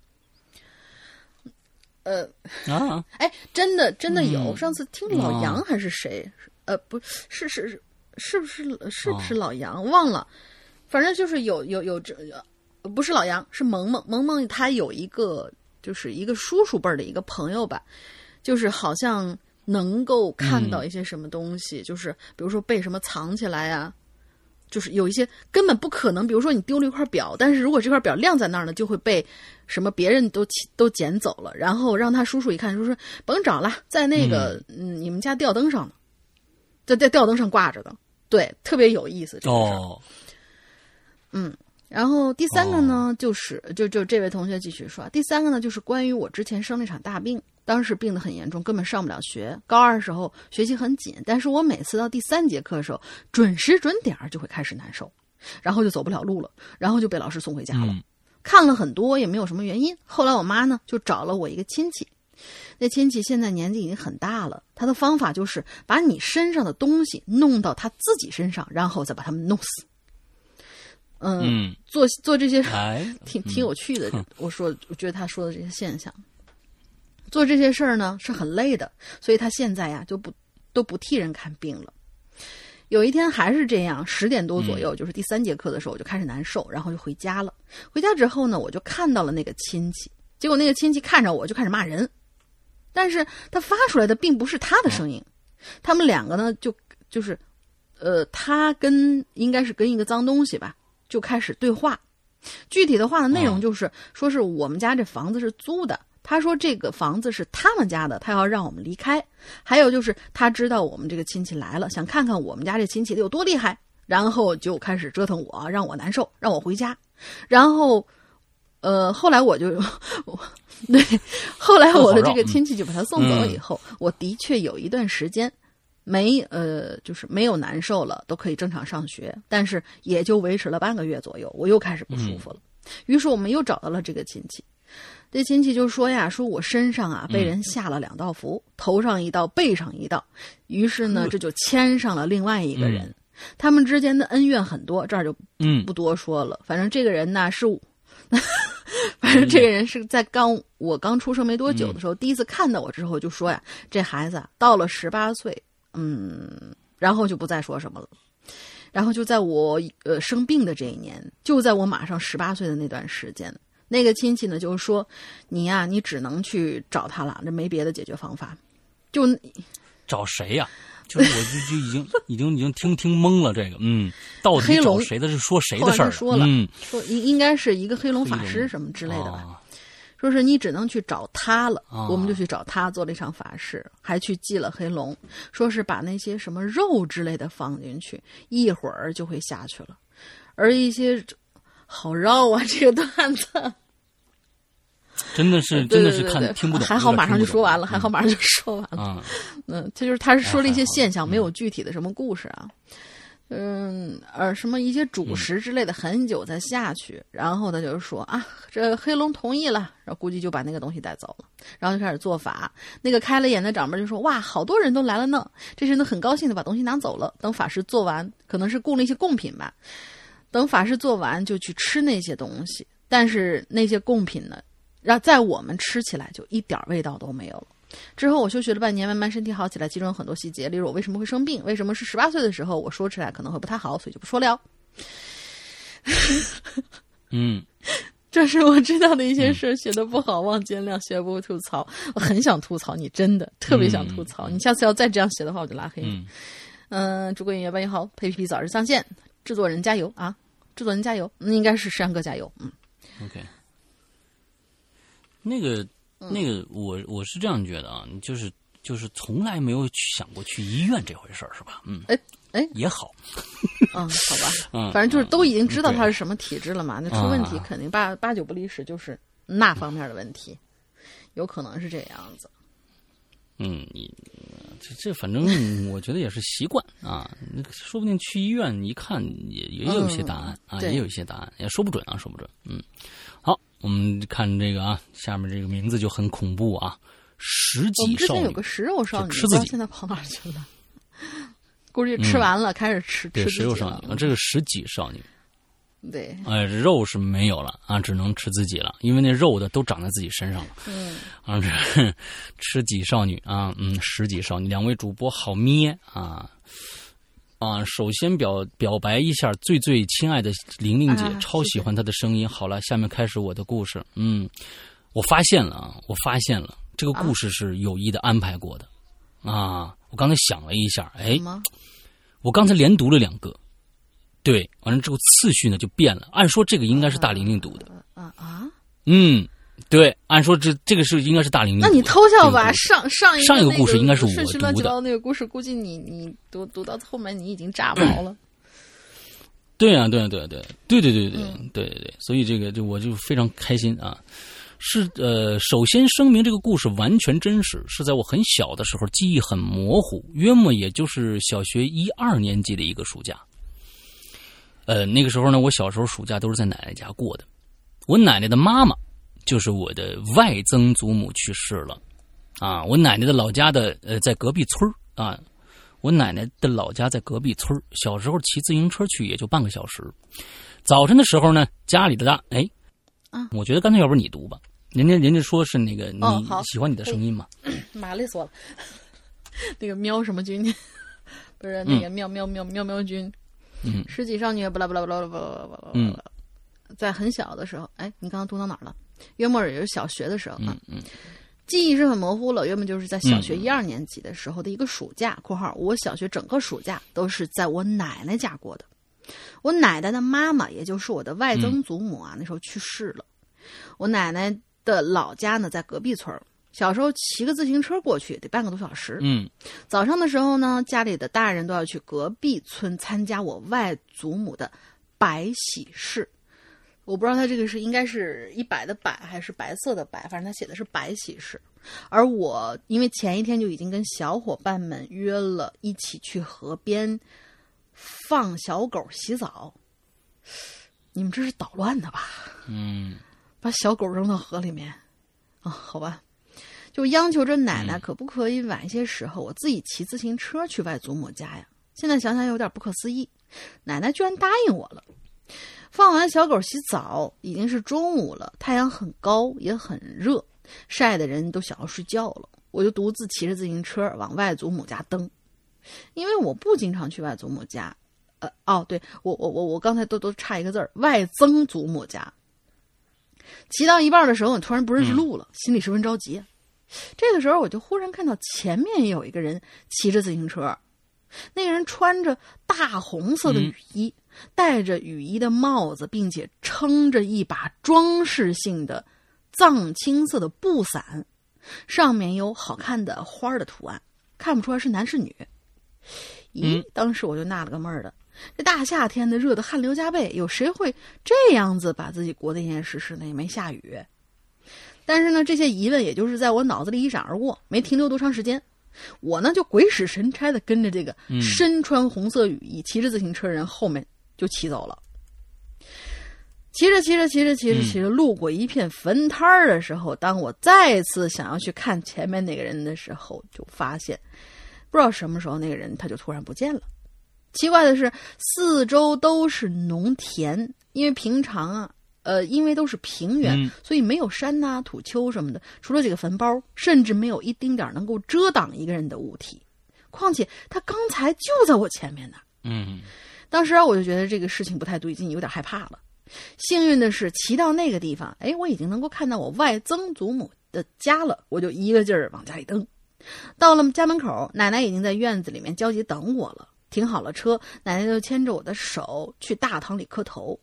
呃，啊，[LAUGHS] 哎，真的真的有，嗯上次听老杨哦还是谁，呃，不是是是是不是是不是老杨、忘了，反正就是有有有这，呃不是老杨，是萌萌。萌萌，他有一个就是一个叔叔辈儿的一个朋友吧，就是好像能够看到一些什么东西，就是比如说被什么藏起来呀、就是有一些根本不可能，比如说你丢了一块表，但是如果这块表晾在那儿呢，就会被什么别人都都捡走了，然后让他叔叔一看，叔叔甭找了，在那个嗯。你们家吊灯上呢，在在吊灯上挂着的，对，特别有意思这个事儿。哦，然后第三个呢，就是就就这位同学继续说，第三个呢就是关于我之前生了一场大病，当时病得很严重，根本上不了学。高二的时候学习很紧，但是我每次到第三节课的时候，准时准点儿就会开始难受，然后就走不了路了，然后就被老师送回家了。嗯看了很多也没有什么原因。后来我妈呢就找了我一个亲戚，那亲戚现在年纪已经很大了，他的方法就是把你身上的东西弄到他自己身上，然后再把他们弄死。嗯，嗯，做做这些哎，[LAUGHS] 挺挺有趣的。我说，我觉得他说的这些现象，做这些事儿呢是很累的，所以他现在呀就不都不替人看病了。有一天还是这样，十点多左右，就是第三节课的时候，我就开始难受，然后就回家了。回家之后呢，我就看到了那个亲戚，结果那个亲戚看着我就开始骂人，但是他发出来的并不是他的声音，他们两个呢就就是，呃，他跟应该是跟一个脏东西吧，就开始对话。具体的话的内容就是，说是我们家这房子是租的，他说这个房子是他们家的，他要让我们离开。还有就是他知道我们这个亲戚来了，想看看我们家这亲戚有多厉害，然后就开始折腾我，让我难受，让我回家。然后，呃，后来我就，我对，后来我的这个亲戚就把他送走了以后，我的确有一段时间。没呃，就是没有难受了，都可以正常上学，但是也就维持了半个月左右，我又开始不舒服了。于是我们又找到了这个亲戚，这亲戚就说呀，说我身上啊被人下了两道符，头上一道，背上一道。于是呢，这就牵上了另外一个人，他们之间的恩怨很多，这儿就嗯。不多说了。反正这个人呢是我，[LAUGHS] 反正这个人是在刚我刚出生没多久的时候，第一次看到我之后就说呀，这孩子啊到了十八岁，嗯，然后就不再说什么了。然后就在我呃生病的这一年，就在我马上十八岁的那段时间，那个亲戚呢就说：“你呀、你只能去找他了，这没别的解决方法。”就找谁呀、就是我就就已经 [LAUGHS] 已经已经听听懵了这个，嗯，到底找谁的是说谁的事儿？说了，嗯，说应应该是一个黑龙法师什么之类的吧。啊说是你只能去找他了，啊我们就去找他做了一场法事，还去祭了黑龙，说是把那些什么肉之类的放进去，一会儿就会下去了。而一些好绕啊，这个段子 [LAUGHS] 真的是真的是看听不懂，还好马上就说完了，还好马上就说完了。嗯，他就是他是说了一些现象，没有具体的什么故事啊。嗯，呃，什么一些主食之类的，很久才下去，然后他就说啊，这黑龙同意了，然后估计就把那个东西带走了，然后就开始做法。那个开了眼的长辈就说哇，好多人都来了呢，这些人都很高兴的把东西拿走了。等法师做完，可能是供了一些贡品吧，等法师做完就去吃那些东西，但是那些贡品呢，让在我们吃起来就一点味道都没有了。之后我休学了半年，慢慢身体好起来，其中有很多细节，例如我为什么会生病，为什么是十八岁的时候，我说出来可能会不太好，所以就不说了。[LAUGHS] 嗯，这是我知道的一些事，写的不好望见谅，学不吐槽。我很想吐槽你，真的特别想吐槽。你下次要再这样写的话，我就拉黑你。嗯嗯，祝各位音乐班也好，佩皮早日上线，制作人加油啊！制作人加油，嗯，应该是山哥加油。嗯，OK，那个那个，我我是这样觉得啊，就是就是从来没有想过去医院这回事儿，是吧？嗯，哎哎，也好，嗯，好吧，[LAUGHS] 嗯，反正就是都已经知道他是什么体质了嘛，那出问题啊肯定八八九不离十，就是那方面的问题，有可能是这样子。嗯，你这这反正 [LAUGHS] 我觉得也是习惯啊，那个说不定去医院一看也也有一些答案、啊，也有一些答案，也说不准啊，说不准。嗯，好，我们看这个啊，下面这个名字就很恐怖啊，十我们之几少女。前有个食肉少女，就吃自己。不知道现在跑哪儿去了？[LAUGHS] 估计吃完了，开始吃对，吃食肉少女，这个食己少女，对，呃，肉是没有了啊，只能吃自己了，因为那肉的都长在自己身上了。嗯，啊，这吃几少女啊，嗯，十几少女，两位主播好咩啊啊！首先表表白一下，最最亲爱的玲玲姐，超喜欢她的声音。好了，下面开始我的故事。嗯，我发现了啊，我发现了这个故事是有意的安排过的啊。我刚才想了一下，哎？我刚才连读了两个，对，完了之后次序呢就变了。按说这个应该是大玲玲读的，啊啊！嗯，对，按说这这个是应该是大玲玲。那你偷笑吧，上上一上一个故事应该是我顺序乱七读的八糟那个故事，估计你你读读到后面你已经炸毛了。[CLEARS THROAT] 对啊，对啊，对啊，对啊，对对对对嗯对对对，所以这个就我就非常开心啊。是呃，首先声明这个故事完全真实，是在我很小的时候，记忆很模糊，约莫也就是小学一二年级的一个暑假。呃，那个时候呢，我小时候暑假都是在奶奶家过的。我奶奶的妈妈就是我的外曾祖母去世了，啊，我奶奶的老家的呃在隔壁村儿啊，我奶奶的老家在隔壁村儿。小时候骑自行车去也就半个小时。早晨的时候呢，家里的大哎，啊我觉得刚才要不然你读吧，人家人家说是那个你喜欢你的声音嘛，妈累死我了。[LAUGHS] 那个喵什么君，[LAUGHS] 不是那个喵喵喵喵喵君，嗯。十几少女，不啦不啦不啦不啦不啦不啦不啦，在很小的时候，哎，你刚刚读到哪儿了？约莫也就是小学的时候啊，嗯记忆是很模糊了。约莫就是在小学嗯一二年级的时候的一个暑假（括号我小学整个暑假都是在我奶奶家过的）。我奶奶的妈妈，也就是我的外曾祖母啊，那时候去世了。我奶奶的老家呢在隔壁村儿小时候骑个自行车过去得半个多小时。嗯早上的时候呢，家里的大人都要去隔壁村参加我外祖母的白喜事。我不知道他这个是应该是一百的百还是白色的白，反正他写的是白喜事。而我因为前一天就已经跟小伙伴们约了一起去河边放小狗洗澡。你们这是捣乱的吧？嗯把小狗扔到河里面啊？好吧，就央求着奶奶，可不可以晚些时候我自己骑自行车去外祖母家呀？现在想想有点不可思议，奶奶居然答应我了。放完小狗洗澡，已经是中午了，太阳很高，也很热，晒的人都想要睡觉了。我就独自骑着自行车往外祖母家蹬，因为我不经常去外祖母家。呃，哦，对我我我我刚才都都差一个字儿，外曾祖母家。骑到一半的时候，我突然不认识路了，心里十分着急。这个时候，我就忽然看到前面有一个人骑着自行车，那个人穿着大红色的雨衣，戴着雨衣的帽子，并且撑着一把装饰性的藏青色的布伞，上面有好看的花儿的图案，看不出来是男是女。咦，嗯当时我就纳了个闷儿的，这大夏天的热得汗流浃背，有谁会这样子把自己裹得严严实实的？也没下雨。但是呢，这些疑问也就是在我脑子里一闪而过，没停留多长时间。我呢就鬼使神差的跟着这个身穿红色雨衣、骑着自行车人后面就骑走了。骑着骑着骑着骑着骑着，路过一片坟摊儿的时候，当我再次想要去看前面那个人的时候，就发现不知道什么时候那个人他就突然不见了。奇怪的是，四周都是农田，因为平常啊，呃，因为都是平原，嗯所以没有山呐、土丘什么的，除了几个坟包，甚至没有一丁点儿能够遮挡一个人的物体。况且他刚才就在我前面呢。嗯当时啊，我就觉得这个事情不太对劲，有点害怕了。幸运的是，骑到那个地方，哎，我已经能够看到我外曾祖母的家了，我就一个劲儿往家里蹬。到了家门口，奶奶已经在院子里面焦急等我了。停好了车，奶奶就牵着我的手去大堂里磕头，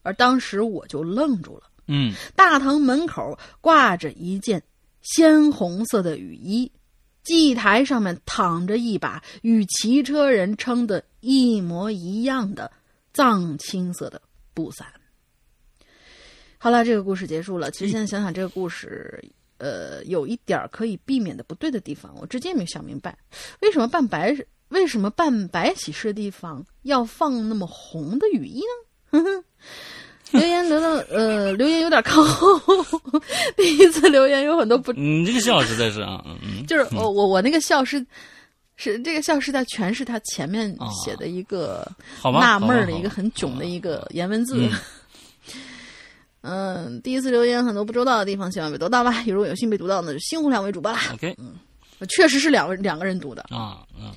而当时我就愣住了。嗯大堂门口挂着一件鲜红色的雨衣，祭台上面躺着一把与骑车人撑的一模一样的藏青色的布伞。好了，这个故事结束了。其实现在想想，这个故事，呃，有一点可以避免的不对的地方，我至今也没想明白，为什么办白为什么办白喜事的地方要放那么红的雨衣呢？哼哼。留言留到呃，留言有点靠后。[LAUGHS] 第一次留言有很多不，你这个笑实在是啊，嗯嗯就是我我我那个笑是是这个笑是在全是他前面写的一个，纳闷儿的一个很囧的一个颜文字。嗯 [LAUGHS] 嗯，第一次留言很多不周到的地方，希望被读到吧。如果有幸被读到，那就辛苦两位主播啦。OK 嗯确实是两位两个人读的。啊，嗯，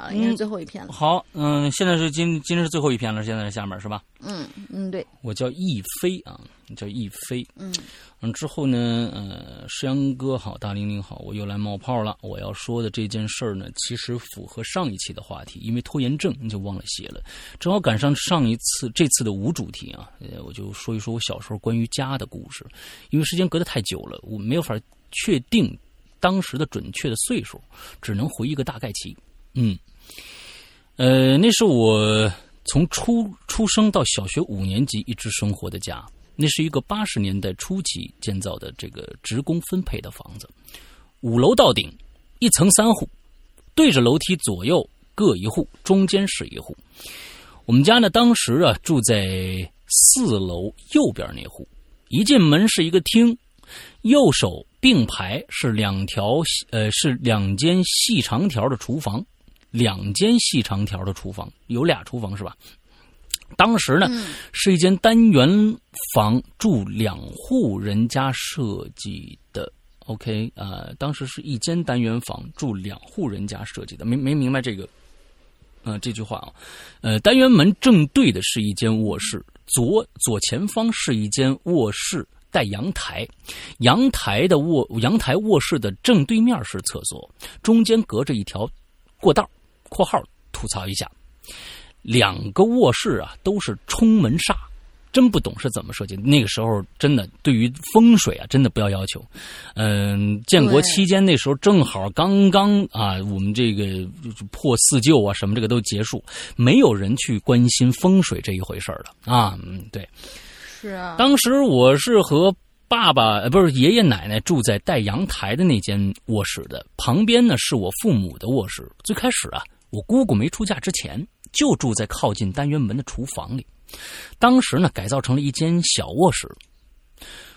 好了，应该是最后一篇了。好，嗯，现在是今今天是最后一篇了，现在是下面是吧？嗯嗯，对，我叫易飞啊，叫易飞。嗯嗯，之后呢，呃，诗阳哥好，大玲玲好，我又来冒泡了。我要说的这件事儿呢，其实符合上一期的话题，因为拖延症就忘了写了，正好赶上上一次这次的无主题啊，呃，我就说一说我小时候关于家的故事。因为时间隔得太久了，我没有法确定当时的准确的岁数，只能回忆个大概期。嗯，呃，那是我从出出生到小学五年级一直生活的家。那是一个八十年代初期建造的这个职工分配的房子，五楼到顶，一层三户，对着楼梯左右各一户，中间是一户。我们家呢，当时啊住在四楼右边那户，一进门是一个厅，右手并排是两条呃是两间细长条的厨房，两间细长条的厨房，有俩厨房是吧？当时呢，是一间单元房住两户人家设计的。OK，呃，当时是一间单元房住两户人家设计的，没没明白这个，呃，这句话啊，呃，单元门正对的是一间卧室，左左前方是一间卧室带阳台，阳台的卧阳台卧室的正对面是厕所，中间隔着一条过道（括号吐槽一下）。两个卧室啊，都是冲门煞，真不懂是怎么设计的。那个时候真的对于风水啊，真的不要要求。嗯，建国期间那时候正好刚刚啊，我们这个破四旧啊什么这个都结束，没有人去关心风水这一回事儿了啊。嗯，对，是啊。当时我是和爸爸呃不是爷爷奶奶住在带阳台的那间卧室的，旁边呢是我父母的卧室。最开始啊，我姑姑没出嫁之前。就住在靠近单元门的厨房里，当时呢改造成了一间小卧室。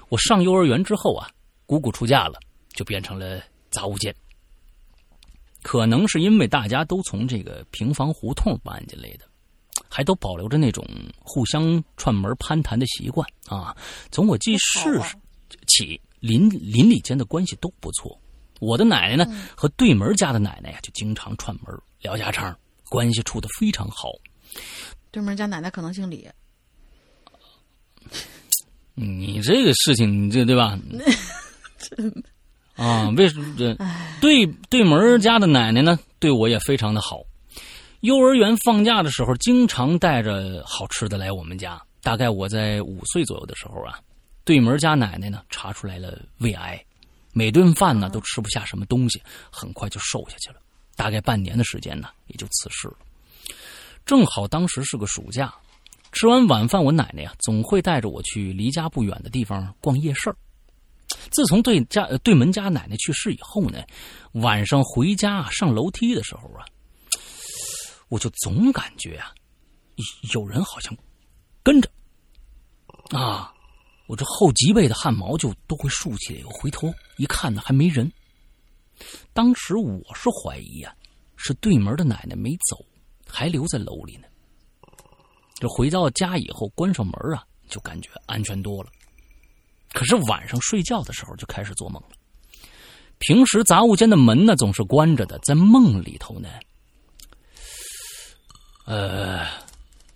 我上幼儿园之后啊，姑姑出嫁了，就变成了杂物间。可能是因为大家都从这个平房胡同搬进来的，还都保留着那种互相串门攀谈的习惯啊。从我记事起，邻邻里间的关系都不错。我的奶奶呢和对门家的奶奶呀，就经常串门聊家常。关系处的非常好，对门家奶奶可能姓李。你这个事情，你这对吧？[LAUGHS] 啊，为什么这对对门家的奶奶呢？对我也非常的好。幼儿园放假的时候，经常带着好吃的来我们家。大概我在五岁左右的时候啊，对门家奶奶呢查出来了胃癌，每顿饭呢都吃不下什么东西，很快就瘦下去了。大概半年的时间呢，也就辞世了。正好当时是个暑假，吃完晚饭，我奶奶呀总会带着我去离家不远的地方逛夜市。自从对家对门家奶奶去世以后呢，晚上回家上楼梯的时候啊，我就总感觉啊，有人好像跟着啊，我这后脊背的汗毛就都会竖起来。我回头一看呢，还没人。当时我是怀疑啊，是对门的奶奶没走，还留在楼里呢。这回到家以后，关上门啊，就感觉安全多了。可是晚上睡觉的时候就开始做梦了。平时杂物间的门呢总是关着的，在梦里头呢，呃，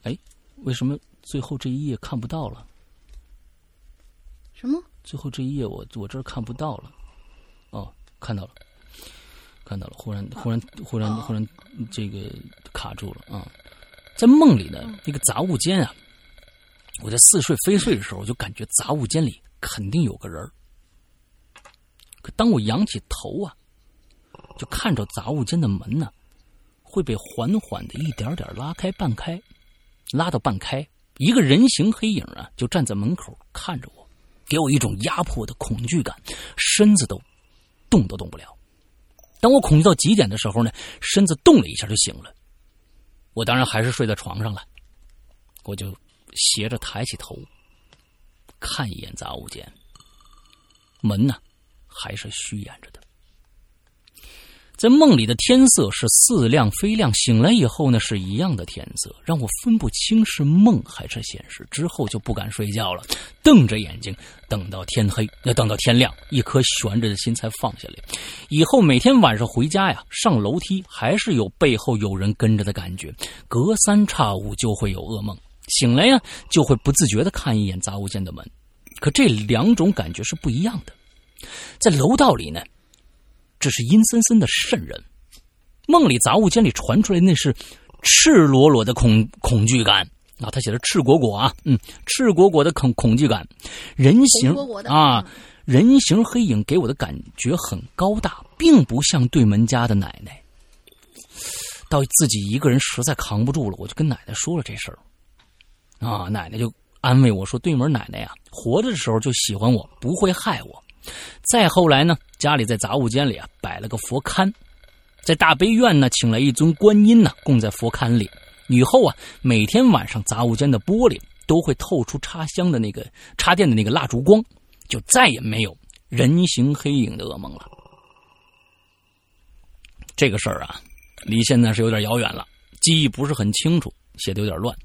哎，为什么最后这一页看不到了？什么？最后这一页我我这儿看不到了。哦，看到了。看到了，忽然忽然忽然忽然这个卡住了啊！在梦里呢，那个杂物间啊，我在似睡非睡的时候，我就感觉杂物间里肯定有个人可当我仰起头啊，就看着杂物间的门呢，会被缓缓的一点点拉开半开，拉到半开，一个人形黑影啊，就站在门口看着我，给我一种压迫的恐惧感，身子都动都动不了。当我恐惧到极点的时候呢，身子动了一下就醒了。我当然还是睡在床上了，我就斜着抬起头，看一眼杂物间，门呢还是虚掩着的。在梦里的天色是似亮非亮，醒来以后呢是一样的天色，让我分不清是梦还是现实。之后就不敢睡觉了，瞪着眼睛等到天黑，要等到天亮，一颗悬着的心才放下来。以后每天晚上回家呀，上楼梯还是有背后有人跟着的感觉，隔三差五就会有噩梦。醒来呀，就会不自觉的看一眼杂物间的门，可这两种感觉是不一样的。在楼道里呢。这是阴森森的渗人，梦里杂物间里传出来那是赤裸裸的恐恐惧感啊！他写的赤果果啊，嗯，赤果果的恐恐惧感，人形啊，人形黑影给我的感觉很高大，并不像对门家的奶奶。到自己一个人实在扛不住了，我就跟奶奶说了这事儿啊，奶奶就安慰我说：“对门奶奶呀，活着的时候就喜欢我，不会害我。”再后来呢，家里在杂物间里啊摆了个佛龛，在大悲院呢请来一尊观音呢供在佛龛里。以后啊，每天晚上杂物间的玻璃都会透出插香的那个插电的那个蜡烛光，就再也没有人形黑影的噩梦了。这个事儿啊，离现在是有点遥远了，记忆不是很清楚。写的有点乱，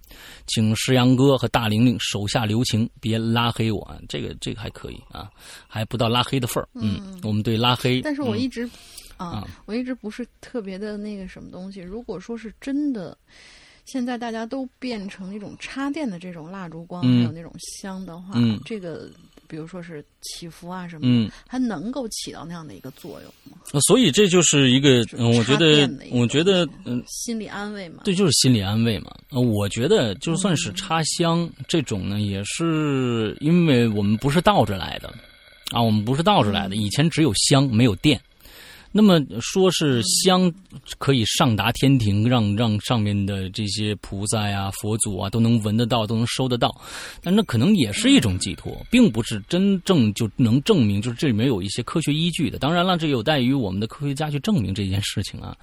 请石阳哥和大玲玲手下留情，别拉黑我。这个这个还可以啊，还不到拉黑的份儿。嗯，我们对拉黑，但是我一直啊，我一直不是特别的那个什么东西。如果说是真的，现在大家都变成那种插电的这种蜡烛光，还有那种香的话，这个。比如说是祈福啊什么，嗯，还能够起到那样的一个作用吗？所以这就是一个，我觉得，我觉得，嗯，心理安慰嘛，对，就是心理安慰嘛。我觉得就算是插香这种呢，也是因为我们不是倒着来的，啊，我们不是倒着来的，以前只有香没有电。那么说是香可以上达天庭，让让上面的这些菩萨呀、佛祖啊都能闻得到，都能收得到，但那可能也是一种寄托，并不是真正就能证明，就是这里面有一些科学依据的。当然了，这有待于我们的科学家去证明这件事情啊。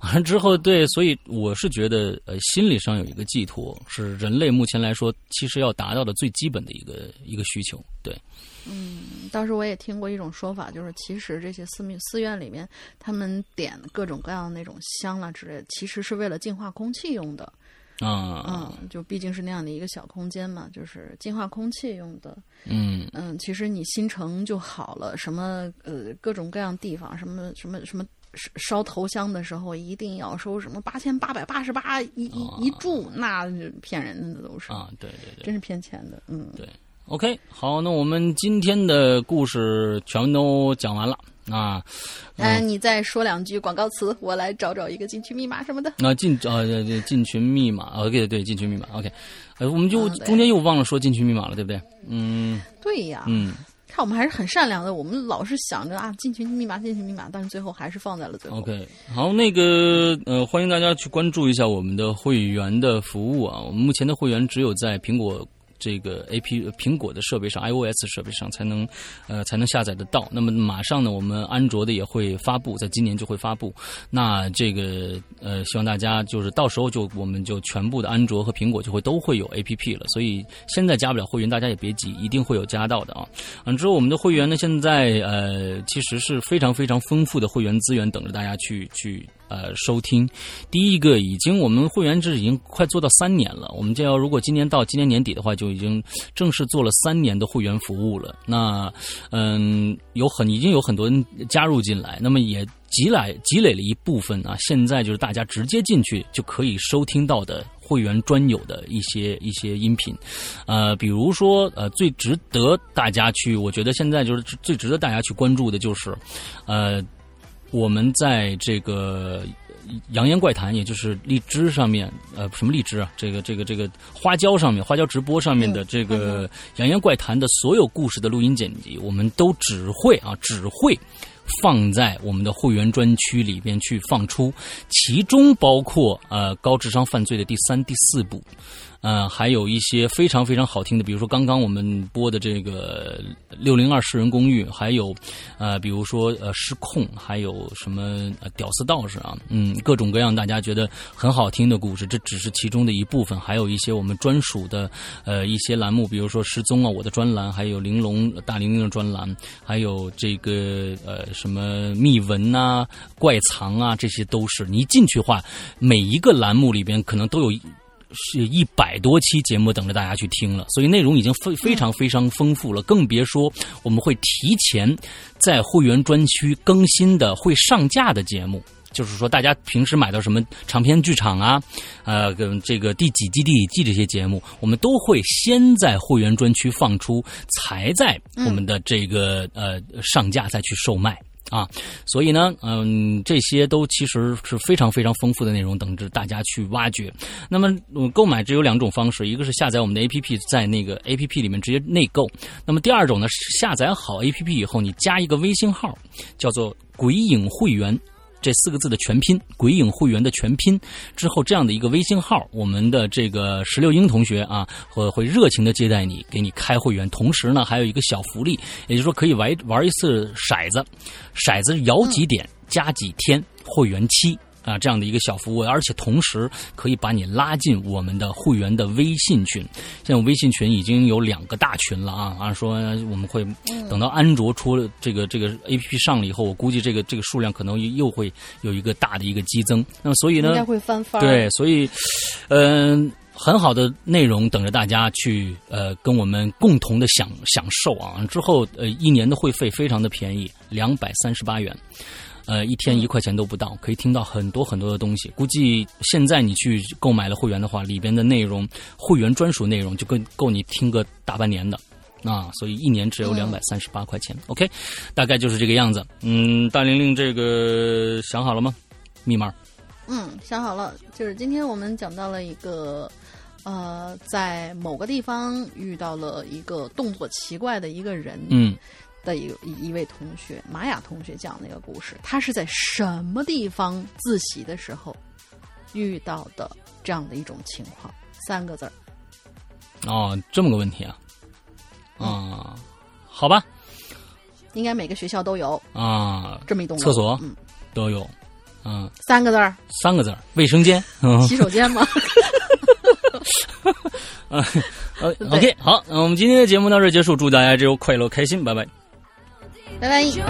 完了之后，对，所以我是觉得，呃，心理上有一个寄托，是人类目前来说其实要达到的最基本的一个一个需求，对。嗯，当时我也听过一种说法，就是其实这些寺庙、寺院里面，他们点各种各样的那种香啦之类的，其实是为了净化空气用的。啊，嗯，就毕竟是那样的一个小空间嘛，就是净化空气用的。嗯嗯，其实你心诚就好了。什么呃，各种各样地方，什么什么什么烧头香的时候，一定要收什么八千八百八十八一一一柱，那骗人的都是啊，对对对，真是骗钱的。嗯，对。OK，好，那我们今天的故事全都讲完了啊。嗯，你再说两句广告词，我来找找一个进群密码什么的。那进啊，进群密码，OK，对，进群密码，OK。呃，我们就中间又忘了说进群密码了，对不对？嗯，对呀。嗯，看我们还是很善良的，我们老是想着啊，进群密码，进群密码，但是最后还是放在了最后。OK，好，那个呃，欢迎大家去关注一下我们的会员的服务啊。我们目前的会员只有在苹果。这个 A P 苹果的设备上，iOS 设备上才能，呃，才能下载得到。那么马上呢，我们安卓的也会发布，在今年就会发布。那这个呃，希望大家就是到时候就我们就全部的安卓和苹果就会都会有 A P P 了。所以现在加不了会员，大家也别急，一定会有加到的啊。完之后，我们的会员呢，现在呃，其实是非常非常丰富的会员资源等着大家去去。呃，收听，第一个已经我们会员制已经快做到三年了，我们就要如果今年到今年年底的话，就已经正式做了三年的会员服务了。那嗯，有很已经有很多人加入进来，那么也积累积累了一部分啊。现在就是大家直接进去就可以收听到的会员专有的一些一些音频，呃，比如说呃，最值得大家去，我觉得现在就是最值得大家去关注的就是，呃。我们在这个《扬言怪谈》，也就是荔枝上面，呃，什么荔枝啊？这个、这个、这个花椒上面，花椒直播上面的这个《扬言怪谈》的所有故事的录音剪辑，我们都只会啊，只会放在我们的会员专区里边去放出，其中包括呃高智商犯罪的第三、第四部。呃，还有一些非常非常好听的，比如说刚刚我们播的这个六零二世人公寓，还有，呃，比如说呃失控，还有什么屌丝道士啊，嗯，各种各样大家觉得很好听的故事，这只是其中的一部分，还有一些我们专属的呃一些栏目，比如说失踪啊，我的专栏，还有玲珑大玲玲的专栏，还有这个呃什么秘闻呐、怪藏啊，这些都是。你一进去话，每一个栏目里边可能都有。是一百多期节目等着大家去听了，所以内容已经非非常非常丰富了。更别说我们会提前在会员专区更新的会上架的节目，就是说大家平时买到什么长篇剧场啊，呃，跟这个第几季第几季这些节目，我们都会先在会员专区放出，才在我们的这个呃上架再去售卖。啊，所以呢，嗯，这些都其实是非常非常丰富的内容，等着大家去挖掘。那么，购买只有两种方式，一个是下载我们的 APP，在那个 APP 里面直接内购；那么第二种呢，下载好 APP 以后，你加一个微信号，叫做“鬼影会员”。这四个字的全拼“鬼影会员”的全拼之后，这样的一个微信号，我们的这个石榴英同学啊，会会热情的接待你，给你开会员。同时呢，还有一个小福利，也就是说可以玩玩一次骰子，骰子摇几点加几天会员期。啊，这样的一个小服务，而且同时可以把你拉进我们的会员的微信群。现在微信群已经有两个大群了啊！啊，说我们会等到安卓出了这个这个 A P P 上了以后，我估计这个这个数量可能又会有一个大的一个激增。那么所以呢，应该会翻番。对，所以嗯，很好的内容等着大家去呃跟我们共同的享享受啊！之后呃一年的会费非常的便宜，两百三十八元。呃，一天一块钱都不到，可以听到很多很多的东西。估计现在你去购买了会员的话，里边的内容，会员专属内容就够够你听个大半年的啊！所以一年只有两百三十八块钱。OK，大概就是这个样子。嗯，大玲玲，这个想好了吗？密码？嗯，想好了。就是今天我们讲到了一个，呃，在某个地方遇到了一个动作奇怪的一个人。嗯。的一一一位同学，玛雅同学讲那个故事，他是在什么地方自习的时候遇到的这样的一种情况？三个字儿。哦，这么个问题啊？啊，好吧。应该每个学校都有啊，这么一栋厕所，嗯，都有，嗯，三个字儿，三个字儿，卫生间，洗手间吗？啊，[LAUGHS] 呃，OK，好，那我们今天的节目到这结束，祝大家这周快乐开心，拜拜。拜拜。